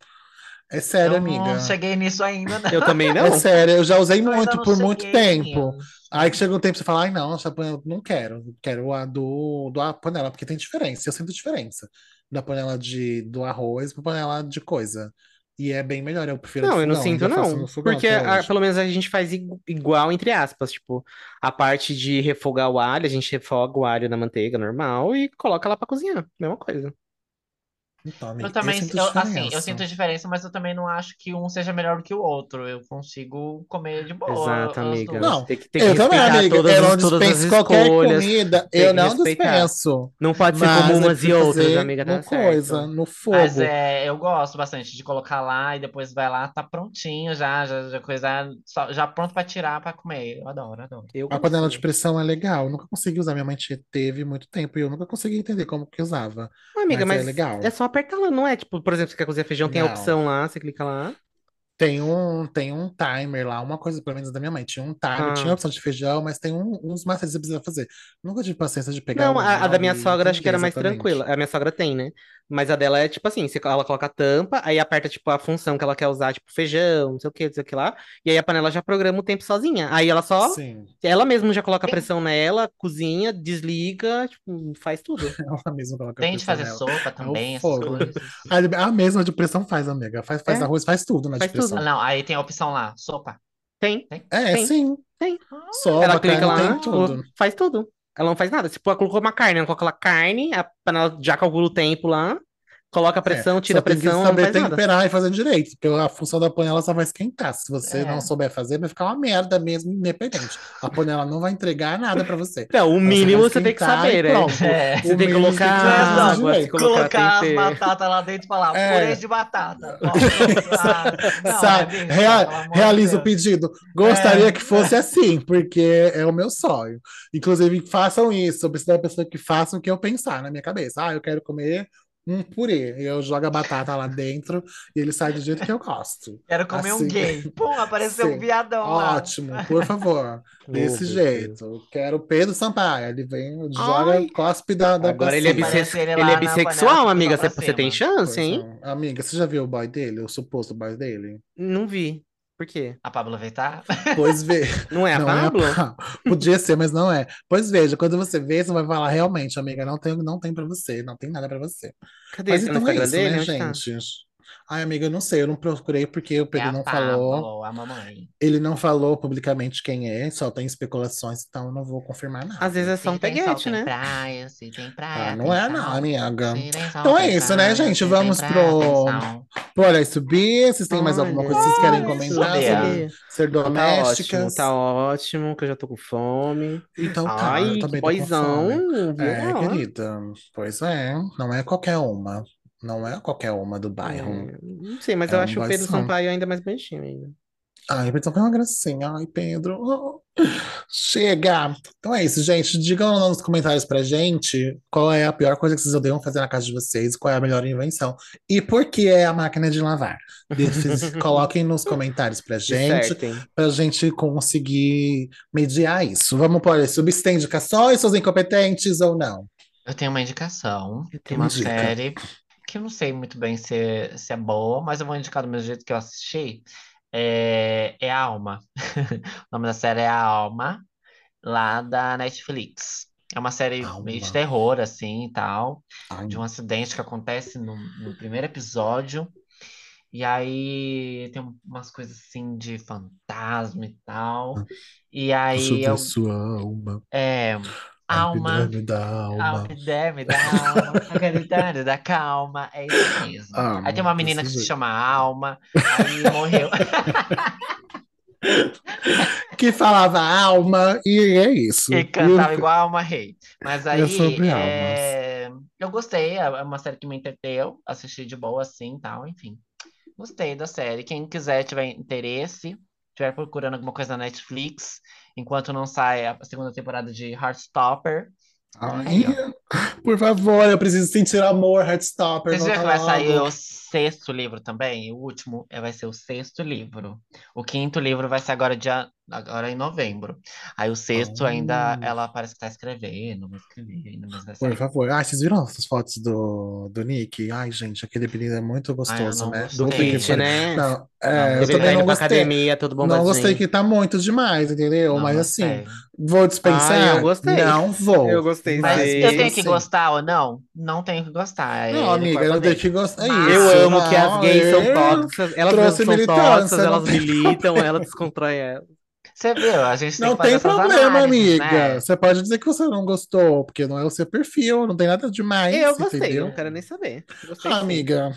É sério, Eu não amiga. cheguei nisso ainda, não. Eu também É não. sério, eu já usei Eu muito não por muito tempo. Aí que chega um tempo você fala, ai não, essa panela eu não quero, quero a do, do a panela, porque tem diferença, eu sinto diferença da panela de, do arroz pra panela de coisa. E é bem melhor, eu prefiro a de Não, eu não sinto, não. Porque a- pelo menos a gente faz igu- igual, entre aspas. Tipo, a parte de refogar o alho, a gente refoga o alho na manteiga normal e coloca lá pra cozinhar. Mesma coisa. Então, Eu amiga, eu também, sinto eu, assim, eu diferença. sinto diferença, mas eu também não acho que um seja melhor do que o outro. Eu consigo comer de boa Exato, amiga. Não, Tem que, tem que eu também, amiga, todas, eu não dispenso qualquer comida, eu não dispenso. Não pode ser Mas como eu umas e outras, amiga, tá coisa, certo. no Mas fogo. é, eu gosto bastante de colocar lá e depois vai lá, tá prontinho já, já, já coisa, só- já pronto pra tirar pra comer. Eu adoro, adoro. Eu A panela de pressão é legal, eu nunca consegui usar. Minha mãe te- teve muito tempo e eu nunca consegui entender como que usava. Amiga, Mas é mas legal. é só apertar lá, não é? Tipo, por exemplo, você quer cozinhar feijão, tem a Não. opção lá, você clica lá. Tem um, tem um timer lá, uma coisa, pelo menos da minha mãe, tinha um timer, tinha a Ah. opção de feijão, mas tem um- uns macetes que você precisa fazer. Nunca tive paciência de pegar Não, o a, a da minha e sogra acho que era mais exatamente. tranquila. A minha sogra tem, né? Mas a dela é tipo assim, você- ela coloca a tampa, aí aperta tipo a função que ela quer usar, tipo feijão, não sei o que, não sei o que lá, e aí a panela já programa o tempo sozinha. Aí ela só, Sim, ela mesma já coloca a Tem- pressão nela, cozinha, desliga, tipo, faz tudo. [LAUGHS] ela mesma coloca a Tem de pressão fazer nela. sopa também, essas fogo. coisas. [LAUGHS] A, a mesma de pressão faz, amiga. Faz, faz É. arroz, faz tudo na de Faz pressão. Ah, Não, aí tem a opção lá, sopa. Tem, É, Tem. sim. tem. Sopa, Ela clica carne, lá, tem tudo. faz tudo. Ela não faz nada. Tipo, ela colocou uma carne, ela coloca a carne, a panela já calcula o tempo lá, coloca a pressão, tira É, Só a tem que pressão, não saber temperar e fazer direito, porque a função da panela só vai esquentar. Se você É. não souber fazer, vai ficar uma merda mesmo, independente. A panela não vai entregar nada pra você. Então, o só mínimo vai você tem que saber, né? É. Você O tem que mínimo colocar você tem água, você colocar Colocar as batatas lá dentro e falar, É. purê de batata. [LAUGHS] Não, Sabe, é realiza o pedido. Gostaria É. que fosse assim, porque é o meu sonho. Inclusive, façam isso. Eu preciso da pessoa que faça o que eu pensar na minha cabeça. Ah, eu quero comer um purê. E eu jogo a batata lá dentro e ele sai do jeito que eu gosto. Quero comer um Assim. gay. Pum, apareceu Sim. um viadão lá. Ótimo, por favor. [LAUGHS] Desse jeito. Quero Pedro Sampaio. Ele vem, joga, Ai. cospe da, da Agora ele é, ele ele é bissexual, amiga. Você, você tem chance, hein? é. Amiga, você já viu o boy dele? O suposto boy dele? Não vi. Por quê? A Pablo Vittar? Pois vê. [LAUGHS] Não é a Não é a Pablo? Pablo. [LAUGHS] Podia ser, mas não é. Pois veja, quando você vê, você vai falar realmente, amiga, não tem, não tem pra você, não tem nada pra você. Cadê? Mas Tá então é isso, dele? né, Onde tá? Gente? Ai, amiga, eu não sei, eu não procurei porque o É Pedro a não falou. Pablo, a mamãe. Ele não falou publicamente quem é, só tem especulações, então eu não vou confirmar nada. Às vezes é só um tem peguete, tem né? praia, se tem praia, Ah, não tem é não, sol. amiga. Tem sol, Então é tem isso, né, praia, gente? se tem Vamos praia, pro- tem Olha Subir, vocês têm mais alguma coisa que vocês querem comentar sobre ser Tá ótimo, tá ótimo, que eu já tô com fome. Então tá, Ai, eu que também tô com fome. viu? É, querida, pois é, não é qualquer uma. Não é qualquer uma do bairro. É, não sei, mas É eu um acho o Pedro. Sampaio ainda mais bonitinho ainda. Ai, Pedro, foi uma gracinha. Ai, Pedro. Oh, Chega! Então é isso, gente. Digam nos comentários pra gente qual é a pior coisa que vocês odeiam fazer na casa de vocês, qual é a melhor invenção e por que é a máquina de lavar. [LAUGHS] Coloquem nos comentários pra gente, Dissertem. pra gente conseguir mediar isso. Vamos por isso. Você tem indicações, seus incompetentes ou não? Eu tenho uma indicação. Eu Tem tenho uma Indica. série que eu não sei muito bem se, é- se é boa, mas eu vou indicar do mesmo jeito que eu assisti. É, é a Alma. [LAUGHS] O nome da série é A Alma, lá da Netflix. É uma série meio de Alma. terror, assim, e tal, Ai, de um acidente que acontece no, no primeiro episódio. E aí tem umas coisas assim de fantasma e tal. E aí eu eu, sua alma, é, a Alma. epiderme da alma. Epiderme da alma, a qualidade da calma, é isso mesmo. Ah, Aí tem uma menina que se chama Alma, aí morreu. [LAUGHS] Que falava alma, e é isso. E cantava igual a Alma Rei. Mas aí, É sobre é, eu gostei, é uma série que me entreteu, assisti de boa assim e tal, enfim. Gostei da série. Quem quiser, tiver interesse, estiver procurando alguma coisa na Netflix, enquanto não sai a segunda temporada de Heartstopper, Ai, Aí, ó. Por favor, eu preciso sentir amor, Heartstopper. Vocês viram que vai sair o sexto livro também? O último é- vai ser o sexto livro. O quinto livro vai ser agora, dia, agora em novembro. Aí o sexto ainda, Oh. ela parece que tá escrevendo, vai escrever ainda, mas vai Por sair. favor. Ah, vocês viram as fotos do, do Nick? Ai, gente, aquele menino é muito gostoso, não né? gostei. Do Kit, né? Não, é, eu Ele tá também não gostei. academia, todo Não gostei que tá muito demais, entendeu? Não Mas assim, vou dispensar? Ah, eu gostei. Não vou. Eu gostei Mas eu tenho que sim. gostar ou não? Não tenho que gostar. Não, é do amiga, eu que gostar. É. Eu amo que as Não, gays são tóxicas. Elas são tóxicas, não elas militam, elas descontroem elas. Você viu? A gente tem Não que fazer tem problema, análises, amiga. né? Você pode dizer que você não gostou, porque não é o seu perfil, não tem nada demais, Eu gostei, entendeu? não quero nem saber. Gostei Ah, amiga,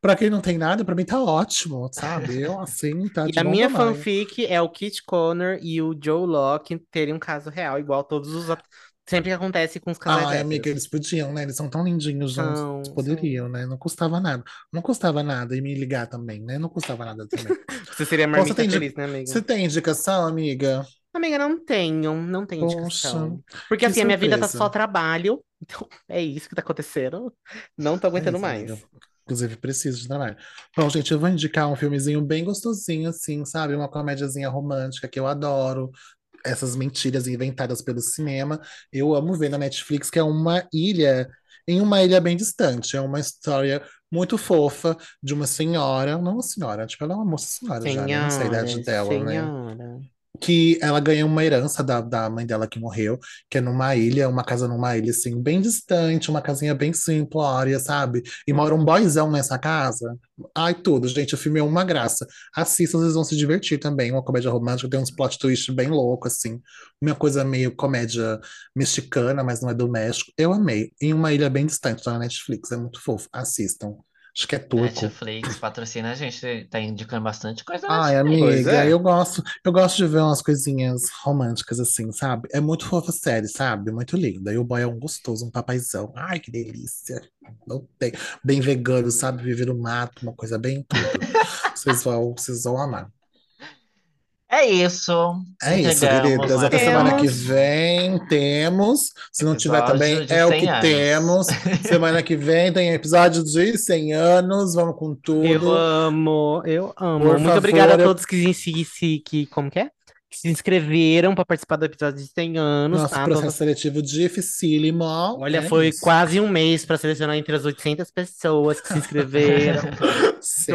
pra quem não tem nada, pra mim tá ótimo, sabe? Eu, assim, tá [LAUGHS] E de a minha tamanho. fanfic é o Kit Connor e o Joe Locke terem um caso real, igual todos os outros. Sempre que acontece com os casais Ai, amiga, eles podiam, né? Eles são tão lindinhos juntos. São, Eles poderiam, né? Não custava nada. Não custava nada e me ligar também, né? Não custava nada também. [LAUGHS] Você seria tem, feliz, né, amiga? você tem indicação, amiga? Amiga, não tenho, não tenho Poxa, indicação. Porque que assim, a minha vida tá surpresa. só trabalho, [LAUGHS] então é isso que tá acontecendo. Não tô aguentando É mais. amiga. Inclusive, preciso de trabalho. Bom, gente, eu vou indicar um filmezinho bem gostosinho, assim, sabe? Uma comédiazinha romântica que eu adoro. Essas mentiras inventadas pelo cinema. Eu amo ver na Netflix, que é uma ilha, em uma ilha bem distante. É uma história muito fofa de uma senhora, não uma senhora, tipo, ela é uma moça senhora já, né? Não sei a idade Senhora, dela, né? Que ela ganha uma herança da, da mãe dela que morreu, que é numa ilha, uma casa numa ilha, assim, bem distante, uma casinha bem simplória, sabe? E mora um boyzão nessa casa. Ai, tudo, gente, o filme é uma graça. Assista, vocês vão se divertir também. Uma comédia romântica, tem uns plot twist bem louco, assim. Uma coisa meio comédia mexicana, mas não é do México. Eu amei. Em uma ilha bem distante, tá na Netflix, é muito fofo. Assistam. Acho que é turco. Netflix patrocina a gente, tá indicando bastante coisa na Ai, Netflix. Pois amiga, é. eu gosto, eu gosto de ver umas coisinhas românticas assim, sabe? É muito fofa a série, sabe? Muito linda. E o boy é um gostoso, um papaizão. Ai, que delícia. Não tem. Bem vegano, sabe? Viver no mato, uma coisa bem tudo. [LAUGHS] Vocês vão, vocês vão amar. É isso. É isso, queridas. Até semana que Temos. vem temos. Se não tiver também, é o 100 que anos. temos. [LAUGHS] Semana que vem tem episódio de 100 anos. Vamos com Eu tudo. amo, eu amo. Por Muito favor, obrigada a eu- todos que que, como que é? Que se inscreveram para participar do episódio de 100 anos, Nosso tá? processo Todos- seletivo dificílimo. Olha, É foi isso. quase um mês para selecionar entre as 800 pessoas que se inscreveram. [LAUGHS] Muito Sim.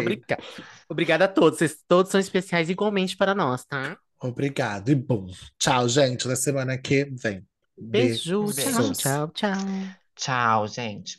Obrigada. A todos. Vocês todos são especiais igualmente para nós, tá? Obrigado e bom. Tchau, gente. Na semana que vem. Beijo, tchau, Beijos. tchau, tchau. Tchau, gente.